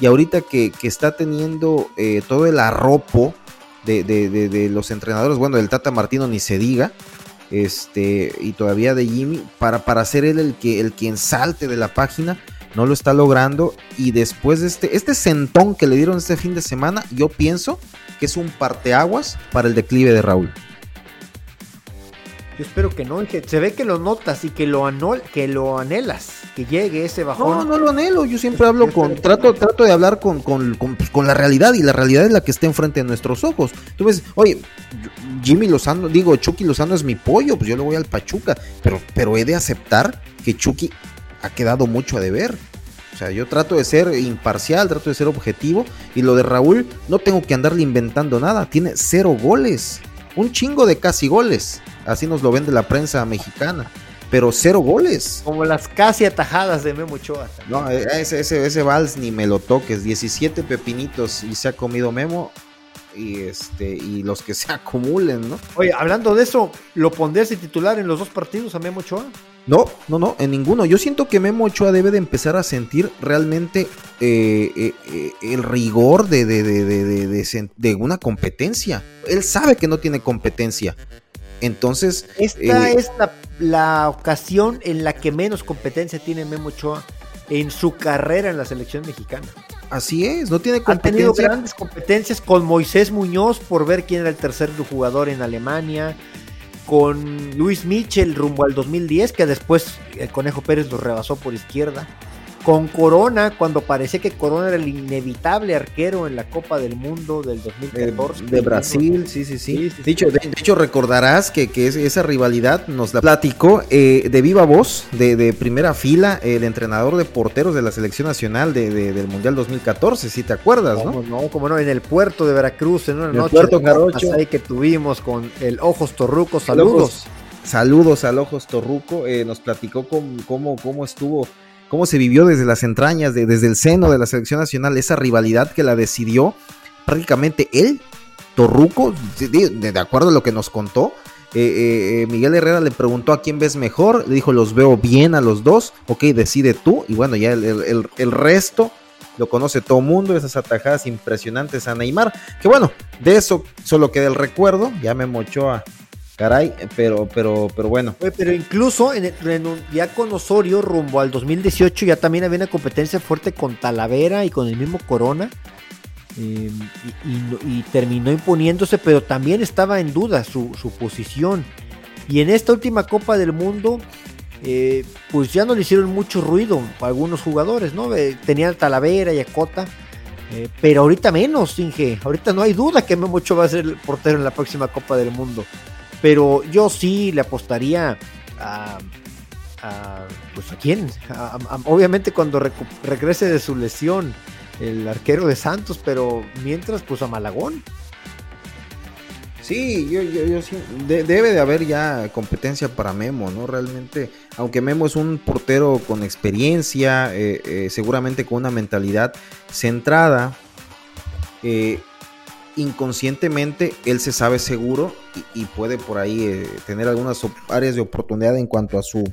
y ahorita que, está teniendo eh, todo el arropo de, de, los entrenadores, bueno, del Tata Martino ni se diga, este, y todavía de Jimmy, para, para ser él el que el quien salte de la página, no lo está logrando. Y después de este, este sentón que le dieron este fin de semana, yo pienso que es un parteaguas para el declive de Raúl. Yo espero que no, se ve que lo notas y que lo, anol, que lo anhelas, que llegue ese bajón. No, no lo anhelo, yo siempre hablo con, trato, trato de hablar con, con, pues, con, la realidad y la realidad es la que está enfrente de nuestros ojos. Tú ves, oye, Jimmy Lozano, digo, Chucky Lozano es mi pollo, pues yo le voy al Pachuca, pero, pero he de aceptar que Chucky ha quedado mucho a deber. O sea, yo trato de ser imparcial, trato de ser objetivo. Y lo de Raúl, no tengo que andarle inventando nada. Tiene cero goles. Un chingo de casi goles. Así nos lo vende la prensa mexicana. Pero cero goles. Como las casi atajadas de Memo Ochoa. No, e, ese, ese, ese vals ni me lo toques. 17 pepinitos y se ha comido Memo y este y los que se acumulen, ¿no? Oye, hablando de eso, ¿lo pondrías de titular en los dos partidos a Memo Ochoa? No, no, no, en ninguno. Yo siento que Memo Ochoa debe de empezar a sentir realmente eh, eh, eh, el rigor de, de, de, de, una competencia. Él sabe que no tiene competencia. Entonces... Esta es la, la, ocasión en la que menos competencia tiene Memo Ochoa en su carrera en la selección mexicana. Así es, no tiene competencia. Ha tenido grandes competencias con Moisés Muñoz por ver quién era el tercer jugador en Alemania, con Luis Michel rumbo al 2010, que después el Conejo Pérez lo rebasó por izquierda con Corona, cuando parecía que Corona era el inevitable arquero en la Copa del Mundo del 2014. De, Brasil, sí, sí, sí. Dicho, de, hecho, recordarás que, que esa rivalidad nos la platicó eh, de viva voz, de, primera fila, el entrenador de porteros de la selección nacional del Mundial 2014, si te acuerdas, ¿no? No, como no, en el puerto de Veracruz, en una el noche puerto ahí que tuvimos con el Ojos Torruco, saludos. saludos al Ojos Torruco, eh, nos platicó cómo, cómo estuvo cómo se vivió desde las entrañas, desde el seno de la selección nacional, esa rivalidad que la decidió prácticamente él, Torruco, de, acuerdo a lo que nos contó. Eh, eh, eh, Miguel Herrera le preguntó a quién ves mejor, le dijo los veo bien a los dos, ok, decide tú, y bueno, ya el, resto lo conoce todo el mundo, esas atajadas impresionantes a Neymar, que bueno, de eso solo queda el recuerdo, ya me mochó a Caray, pero, pero, pero bueno. pero incluso en, ya con Osorio rumbo al 2018 ya también había una competencia fuerte con Talavera y con el mismo Corona. Em, y, terminó imponiéndose, pero también estaba en duda su, posición. Y en esta última Copa del Mundo, eh, pues ya no le hicieron mucho ruido a algunos jugadores, ¿no? Eh, tenían Talavera y a. Eh, pero ahorita menos, Inge. Ahorita no hay duda que Memo va a ser el portero en la próxima Copa del Mundo. Pero yo sí le apostaría a. pues a quién? obviamente cuando regrese de su lesión el arquero de Santos, pero mientras, pues a Malagón. Sí, yo, yo, sí, debe de haber ya competencia para Memo, ¿no? Realmente, aunque Memo es un portero con experiencia, eh, eh, seguramente con una mentalidad centrada, eh, inconscientemente él se sabe seguro y, puede por ahí eh, tener algunas áreas de oportunidad en cuanto a su,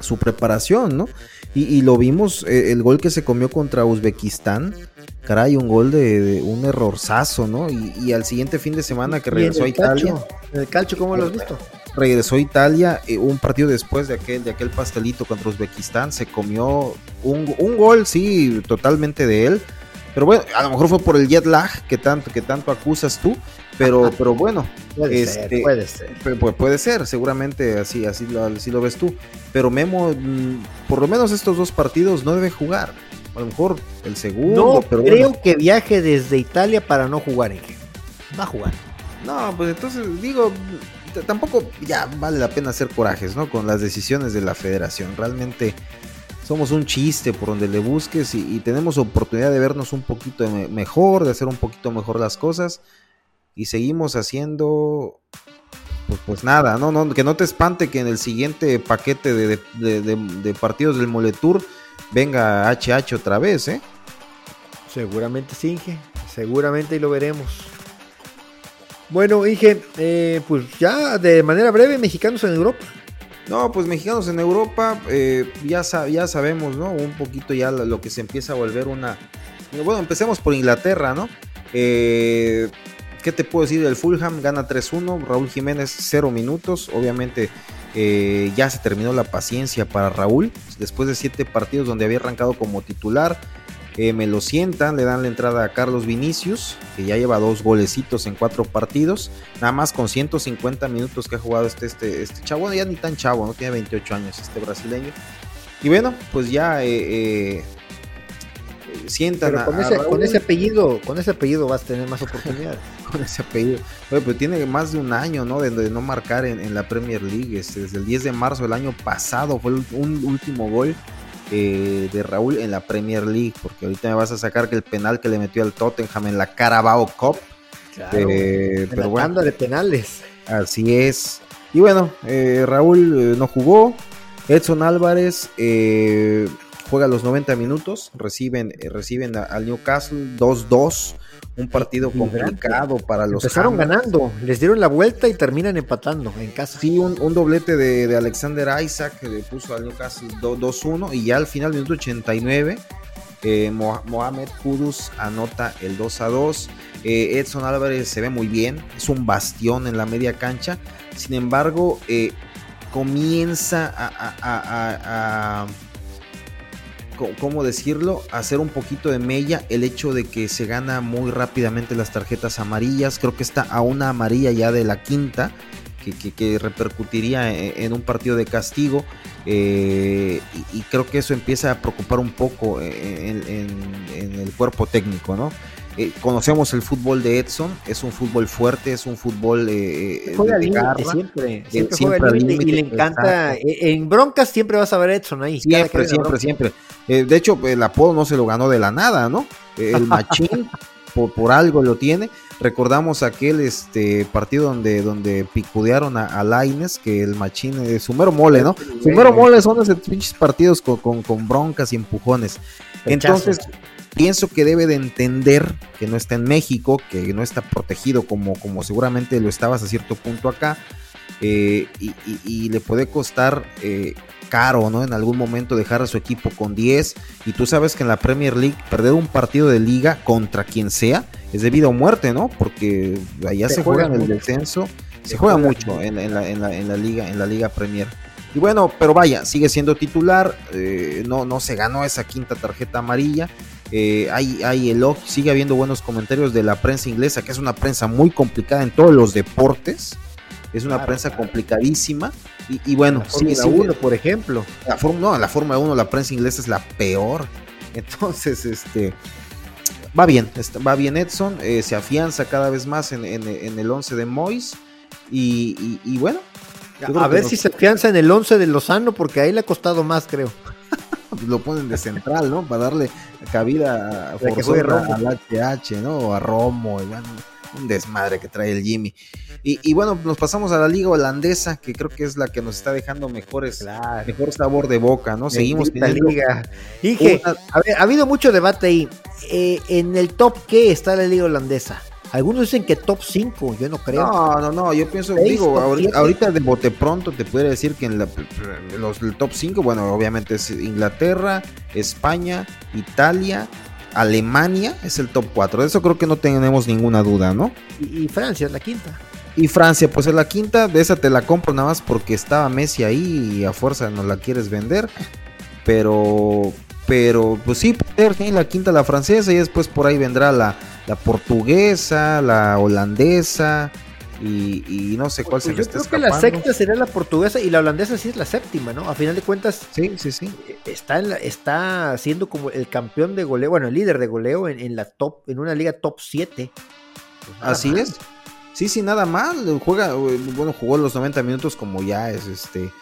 su preparación, ¿no? Y, lo vimos, eh, el gol que se comió contra Uzbekistán, caray, un gol de, un errorzazo, ¿no? Y, al siguiente fin de semana que regresó a Italia. ¿El calcio cómo lo has visto? Regresó a Italia, eh, un partido después de aquel, de aquel pastelito contra Uzbekistán, se comió un, un gol, sí, totalmente de él pero bueno, a lo mejor fue por el jet lag que tanto, que tanto acusas tú, pero, pero bueno. Puede ser, este, puede ser. Puede, ser, seguramente así, así lo, así lo ves tú. Pero Memo, mm, por lo menos estos dos partidos no debe jugar. A lo mejor el segundo. No creo que viaje desde Italia para no jugar en Va a jugar. No, pues entonces digo, tampoco ya vale la pena hacer corajes, ¿no? Con las decisiones de la federación. Realmente somos un chiste por donde le busques y, tenemos oportunidad de vernos un poquito mejor, de hacer un poquito mejor las cosas y seguimos haciendo pues, pues nada, no, no, que no te espante que en el siguiente paquete de, partidos del Moletour venga HH otra vez, ¿eh? Seguramente sí, Inge, seguramente y lo veremos. Bueno, Inge, eh, pues ya de manera breve, mexicanos en Europa. No, pues mexicanos en Europa, eh, ya, sabemos, ¿no? Un poquito ya lo que se empieza a volver una... Bueno, empecemos por Inglaterra, ¿no? Eh, ¿Qué te puedo decir del Fulham? Gana 3-1, Raúl Jiménez 0 minutos, obviamente eh, ya se terminó la paciencia para Raúl, después de 7 partidos donde había arrancado como titular, eh, me lo sientan, le dan la entrada a Carlos Vinicius, que ya lleva dos golecitos en cuatro partidos, nada más con 150 minutos que ha jugado este, este, este chavo, ya ni tan chavo, no tiene 28 años este brasileño. Y bueno, pues ya eh, eh sientan con, ese, con, ese, apellido, con ese apellido vas a tener más oportunidades. con ese apellido. pero tiene más de un año, ¿no? De, no marcar en, la Premier League. Este, desde el 10 de marzo del año pasado fue un último gol eh, de Raúl en la Premier League, porque ahorita me vas a sacar que el penal que le metió al Tottenham en la Carabao Cup. Eh, pero bueno, de penales. Así es. Y bueno, eh, Raúl no jugó. Edson Álvarez juega los 90 minutos. Reciben, reciben al Newcastle 2-2 un partido complicado para los Empezaron ganando, les dieron la vuelta y terminan empatando en casa. Sí, un, doblete de, Alexander Isaac que le puso al Newcastle 2-1 y ya al final, minuto 89, eh, Mohamed Kudus anota el 2-2. Eh, Edson Álvarez se ve muy bien, es un bastión en la media cancha. Sin embargo, eh, comienza a ¿cómo decirlo? Hacer un poquito de mella el hecho de que se gana muy rápidamente las tarjetas amarillas. Creo que está a una amarilla ya de la quinta. Que, repercutiría e, en, un partido de castigo eh, y, creo que eso empieza a preocupar un poco en, en el cuerpo técnico, ¿no? Eh, conocemos el fútbol de Edson, es un fútbol fuerte, es un fútbol eh, juega de siempre, siempre, juega límite y le encanta, en broncas siempre vas a ver Edson ahí. Siempre, siempre, siempre. Eh, de hecho, el apodo no se lo ganó de la nada, ¿no? El machín, por, algo lo tiene. Recordamos aquel este partido donde, donde picudearon a, a Laines, que el machín, es Sumero Mole, ¿no? Sumero Mole son esos pinches partidos con, con, con broncas y empujones. Entonces, pienso que debe de entender que no está en México, que no está protegido como, como seguramente lo estabas a cierto punto acá, eh, y, le puede costar eh, caro, ¿no? En algún momento dejar a su equipo con 10, y tú sabes que en la Premier League perder un partido de liga contra quien sea es de vida o muerte, ¿no? Porque allá se, juega, en el descenso, se, juega, mucho en, la, liga, en la liga Premier. Y bueno, pero vaya, sigue siendo titular, eh, no, no se ganó esa quinta tarjeta amarilla. Eh, hay, hay sigue habiendo buenos comentarios de la prensa inglesa, que es una prensa muy complicada en todos los deportes. Es una prensa complicadísima. Y, bueno, la Fórmula 1, por ejemplo. La no, la Fórmula 1, la prensa inglesa es la peor. Entonces, este. Va bien, va bien Edson, eh, se afianza cada vez más en, el 11 de Mois. Y, bueno. A ver si se afianza en el 11 de Lozano, porque ahí le ha costado más, creo. Lo ponen de central, ¿no? Para darle cabida a, al HH, ¿no? O a Romo, un desmadre que trae el Jimmy. Y, bueno, nos pasamos a la liga holandesa, que creo que es la que nos está dejando mejores, mejor sabor de boca, ¿no? Seguimos teniendo liga. Dije, ha habido mucho debate ahí. Eh, en el top, ¿qué está la liga holandesa? Algunos dicen que top 5, yo no creo. No, no, no, yo pienso, digo, ahorita, de bote pronto te pudiera decir que en los el top 5, bueno, obviamente es Inglaterra, España, Italia, Alemania es el top 4. De eso creo que no tenemos ninguna duda, ¿no? Y, Francia es la quinta. Y Francia, pues es la quinta, de esa te la compro nada más porque estaba Messi ahí y a fuerza no la quieres vender. Pero, pero, pues sí, la quinta la francesa y después por ahí vendrá la, la portuguesa, la holandesa y, no sé cuál se Yo creo que la sexta sería la portuguesa y la holandesa sí es la séptima, ¿no? A final de cuentas, sí, sí, sí. Está, en está siendo como el campeón de goleo, bueno, el líder de goleo en, la top, en una liga top 7. Pues Así es. Sí, sí, nada mal. Juega, bueno, jugó los 90 minutos como ya es este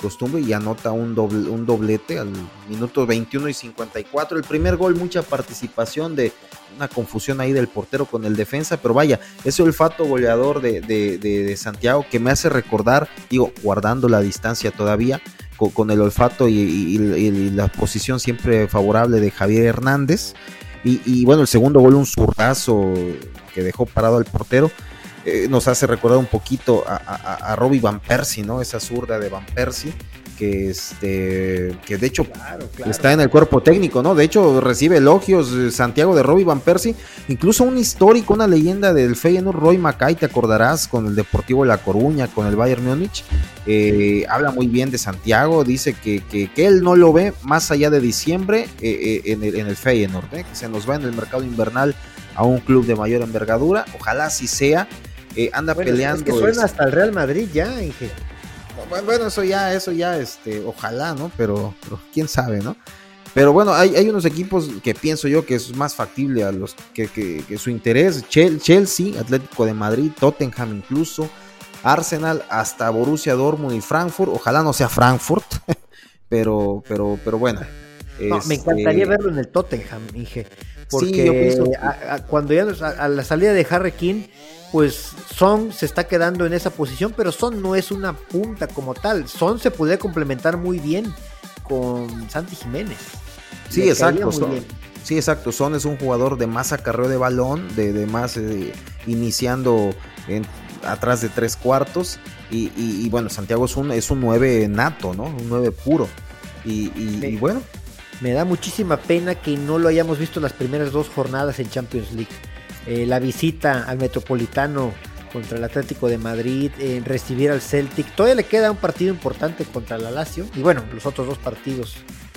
costumbre y anota un, doble, un doblete al minuto 21 y 54. El primer gol, mucha participación de una confusión ahí del portero con el defensa, pero vaya, ese olfato goleador de, de, Santiago que me hace recordar, digo, guardando la distancia todavía, con, el olfato y, la posición siempre favorable de Javier Hernández. Y, bueno, el segundo gol, un zurdazo que dejó parado al portero. Eh, nos hace recordar un poquito a, a, Robbie Van Persie, ¿no? Esa zurda de Van Persie que este que de hecho está en el cuerpo técnico, ¿no? De hecho recibe elogios Santiago de Robbie Van Persie, incluso un histórico, una leyenda del Feyenoord, Roy Mackay, te acordarás con el Deportivo de La Coruña, con el Bayern Múnich, eh, habla muy bien de Santiago, dice que, que, él no lo ve más allá de diciembre eh, eh, en, el, en el Feyenoord, que se nos va en el mercado invernal a un club de mayor envergadura, ojalá así sea, anda peleando. Es que suena hasta el Real Madrid ya, Inge. Bueno, eso ya, eso ya, este, ojalá, ¿no? Pero, quién sabe, ¿no? Pero bueno, hay, hay, unos equipos que pienso yo que es más factible a los que, que, su interés. Chelsea, Atlético de Madrid, Tottenham incluso, Arsenal, hasta Borussia Dortmund y Frankfurt. Ojalá no sea Frankfurt, pero, pero, pero bueno. me este encantaría verlo en el Tottenham, dije. Porque sí, cuando ya a, la salida de Harry King pues Son se está quedando en esa posición, pero Son no es una punta como tal. Son se puede complementar muy bien con Santi Jiménez. Sí, exacto. Son, sí, exacto. Son es un jugador de más acarreo de balón, de, más eh, iniciando atrás de tres cuartos. Y, bueno, Santiago es un, es un 9 nato, ¿no? Un 9 puro. Y, bueno. Me da muchísima pena que no lo hayamos visto las primeras dos jornadas en Champions League. Eh, la visita al Metropolitano contra el Atlético de Madrid, en recibir al Celtic. Todavía le queda un partido importante contra la Lazio y bueno, los otros dos partidos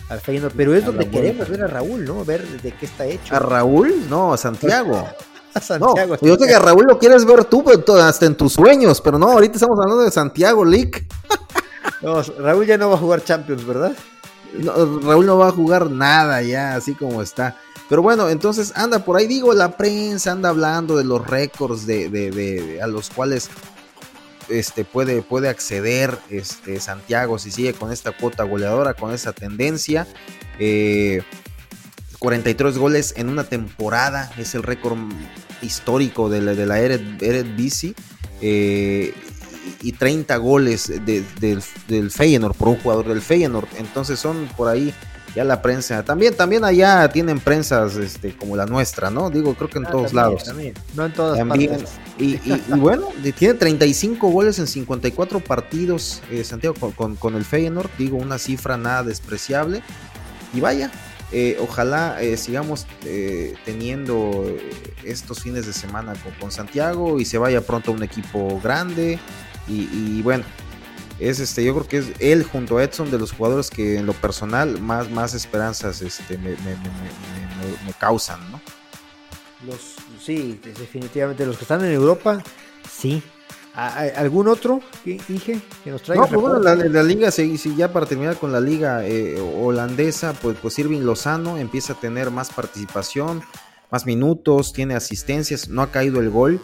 al Feyenoord, pero es donde queremos ver a Raúl, ¿no? Ver de qué está hecho. ¿A Raúl? No, a Santiago. a Santiago. yo sé que a Raúl lo quieres ver tú, hasta en tus sueños, pero no, ahorita estamos hablando de Santiago, Lick. no, Raúl ya no va a jugar Champions, ¿verdad? Raúl no va a jugar nada ya, así como está. Pero bueno, entonces anda por ahí, digo, la prensa anda hablando de los récords de, a los cuales este, puede, puede acceder este, Santiago si sigue con esta cuota goleadora, con esa tendencia. 43 eh, goles en una temporada es el récord histórico de la, de la. Eh, y 30 goles del, del Feyenoord por un jugador del Feyenoord. Entonces son por ahí ya la prensa, también, también allá tienen prensas este, como la nuestra, ¿no? Digo, creo que en ah, todos lados. No en todas partes. Y, bueno, tiene 35 goles en 54 partidos, eh, Santiago, con, el Feyenoord, digo, una cifra nada despreciable. Y vaya, eh, ojalá eh, sigamos teniendo estos fines de semana con, Santiago y se vaya pronto a un equipo grande. y bueno, es este, yo creo que es él junto a Edson de los jugadores que en lo personal más, más esperanzas este, me, causan, ¿no? Los, sí, definitivamente los que están en Europa, sí. ¿Algún otro que dije que nos traiga? No, pues bueno, la, liga, si, ya para terminar con la liga eh, holandesa, pues, pues Irving Lozano empieza a tener más participación, más minutos, tiene asistencias, no ha caído el gol.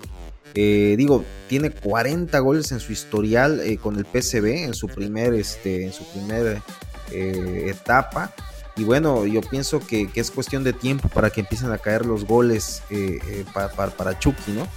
Eh, digo, tiene 40 goles en su historial eh, con el PCB en su primer, este, en su primer eh, etapa. Y bueno, yo pienso que, es cuestión de tiempo para que empiecen a caer los goles para, Chucky, ¿no?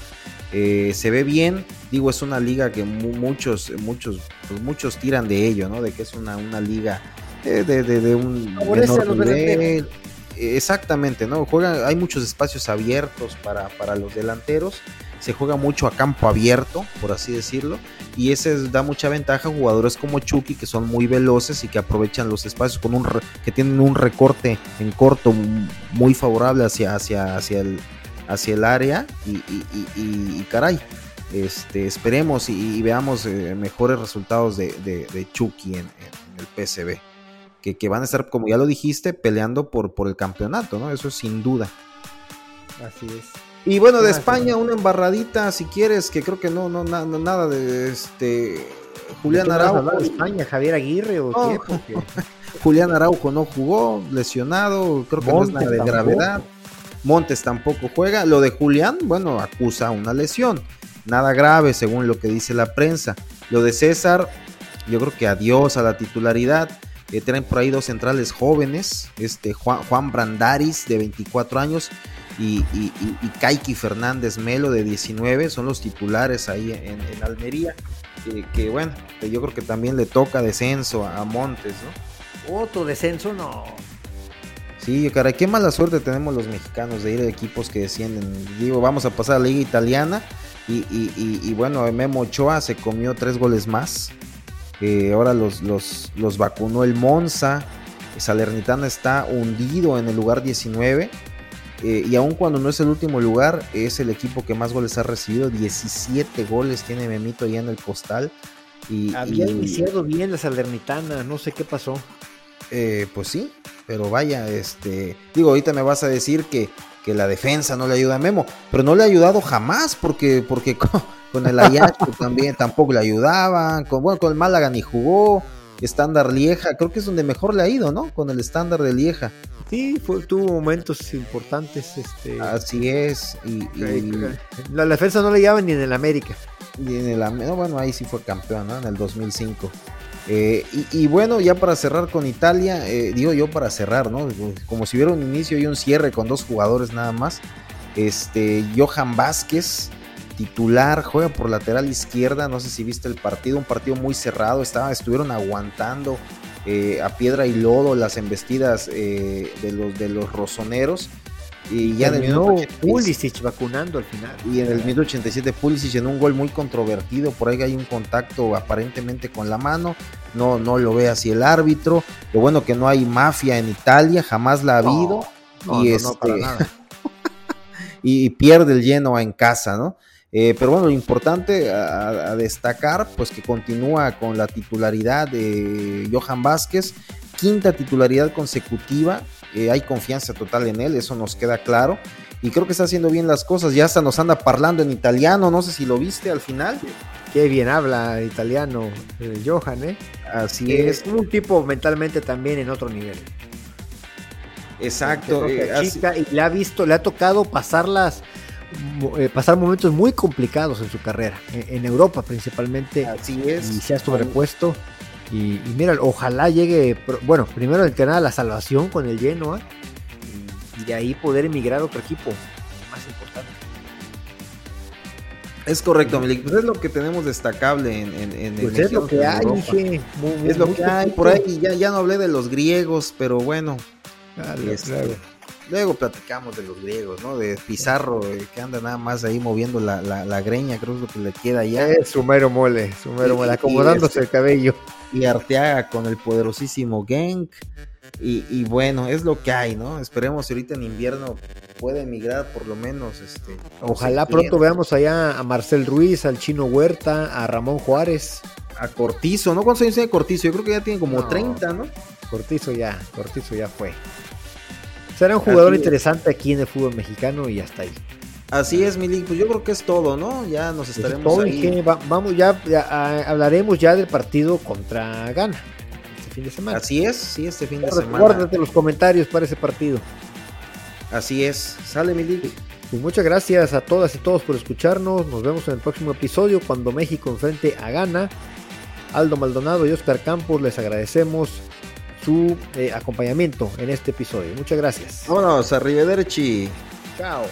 se ve bien, digo, es una liga que muchos, muchos, pues muchos tiran de ello, ¿no? De que es una, una liga de, de, un nivel. Exactamente, ¿no? Juegan, hay muchos espacios abiertos para, para los delanteros se juega mucho a campo abierto, por así decirlo, y ese da mucha ventaja a jugadores como Chucky que son muy veloces y que aprovechan los espacios con un que tienen un recorte en corto muy favorable hacia, hacia, hacia, el, hacia el área y, caray. Este, esperemos y, veamos eh, mejores resultados de, Chucky en, el PSV. Que, que, van a estar, como ya lo dijiste, peleando por, por el campeonato, ¿no? Eso sin duda. Así es. Y bueno, de España, una embarradita, si quieres, que creo que no, no, nada de este. Julián Araujo. de España, Javier Aguirre o qué? Julián Araujo no jugó, lesionado, creo que no es nada de gravedad. Montes tampoco juega. Lo de Julián, bueno, acusa una lesión. Nada grave, según lo que dice la prensa. Lo de César, yo creo que adiós a la titularidad. Eh, traen por ahí dos centrales jóvenes, este Juan, Juan Brandaris de 24 años y, y, Kaiki Fernández Melo de 19, son los titulares ahí en, Almería. que bueno, yo creo que también le toca descenso a Montes, ¿no? Otro descenso, no. Sí, caray, qué mala suerte tenemos los mexicanos de ir a equipos que descienden. Digo, vamos a pasar a la liga italiana y, y, bueno, Memo Ochoa se comió tres goles más. Eh, ahora los, los, los vacunó el Monza. Salernitana está hundido en el lugar 19. Eh, y aun cuando no es el último lugar, es el equipo que más goles ha recibido. 17 goles tiene Memito allá en el postal. Y, Había iniciado bien la Salernitana, no sé qué pasó. Eh, pues sí, pero vaya, este, digo, ahorita me vas a decir que que la defensa no le ayuda a Memo, pero no le ha ayudado jamás porque, porque con, el Ajax también tampoco le ayudaban, con, bueno, con el Málaga ni jugó, estándar Lieja, creo que es donde mejor le ha ido, ¿no? Con el estándar de Lieja. Sí, tuvo momentos importantes. Este... Así es. Y, La defensa no le llevaba ni en el América. Y en el no, bueno, ahí sí fue campeón, ¿no? En el 2005. Eh, y, bueno, ya para cerrar con Italia, eh, digo yo para cerrar, ¿no? Como si hubiera un inicio y un cierre con dos jugadores nada más. Este, Johan Vázquez, titular, juega por lateral izquierda, no sé si viste el partido, un partido muy cerrado, estaba, estuvieron aguantando eh, a piedra y lodo las embestidas de, los, de los rosoneros y ya en el Pulisic vacunando al final. Y en el minuto 87 Pulisic en un gol muy controvertido, por ahí hay un contacto aparentemente con la mano, no, no lo ve así el árbitro. Lo bueno que no hay mafia en Italia, jamás la ha habido. y, este, y pierde el lleno en casa, ¿no? Eh, pero bueno, lo importante a, destacar, pues que continúa con la titularidad de Johan Vázquez, quinta titularidad consecutiva, eh, hay confianza total en él, eso nos queda claro. Y creo que está haciendo bien las cosas, ya hasta nos anda parlando en italiano, no sé si lo viste al final. Qué bien habla italiano eh, Johan, ¿eh? Así es. Un tipo mentalmente también en otro nivel. Exacto. y le ha visto, le ha tocado pasarlas eh, pasar momentos muy complicados en su carrera, en, Europa principalmente. Así es. Y se ha sobrepuesto. Y, mira, ojalá llegue, bueno, primero el canal a la salvación con el Genoa y, de ahí poder emigrar a otro equipo más importante. Es correcto, Milik. Pues es lo que tenemos destacable en, en, pues es lo que hay, es lo que hay. Por ahí ya, ya no hablé de los griegos, pero bueno. Este, Luego platicamos de los griegos, ¿no? De Pizarro, eh, que anda nada más ahí moviendo la, la, greña, creo que es lo que le queda ya. Es su mero mole, su mero mole, acomodándose el cabello. Y Arteaga con el poderosísimo Genk. Y, bueno, es lo que hay, ¿no? Esperemos ahorita en invierno puede emigrar por lo menos. este Ojalá pronto veamos allá a Marcel Ruiz, al Chino Huerta, a Ramón Juárez. A Cortizo, ¿no? ¿Cuántos años tiene Cortizo? Yo creo que ya tiene como 30, ¿no? Cortizo ya, Cortizo ya fue. Será un jugador interesante aquí en el fútbol mexicano y hasta ahí. Así es, Milik, pues yo creo que es todo, ¿no? Ya nos estaremos ahí. vamos, ya, hablaremos ya del partido contra Ghana este fin de semana. Así es, sí, este fin de semana. Guárdate los comentarios para ese partido. Así es, sale Milik. Pues muchas gracias a todas y todos por escucharnos. Nos vemos en el próximo episodio cuando México enfrente a Ghana. Aldo Maldonado y Oscar Campos les agradecemos su eh, acompañamiento en este episodio. Muchas gracias. Vámonos, arrivederci. Chao.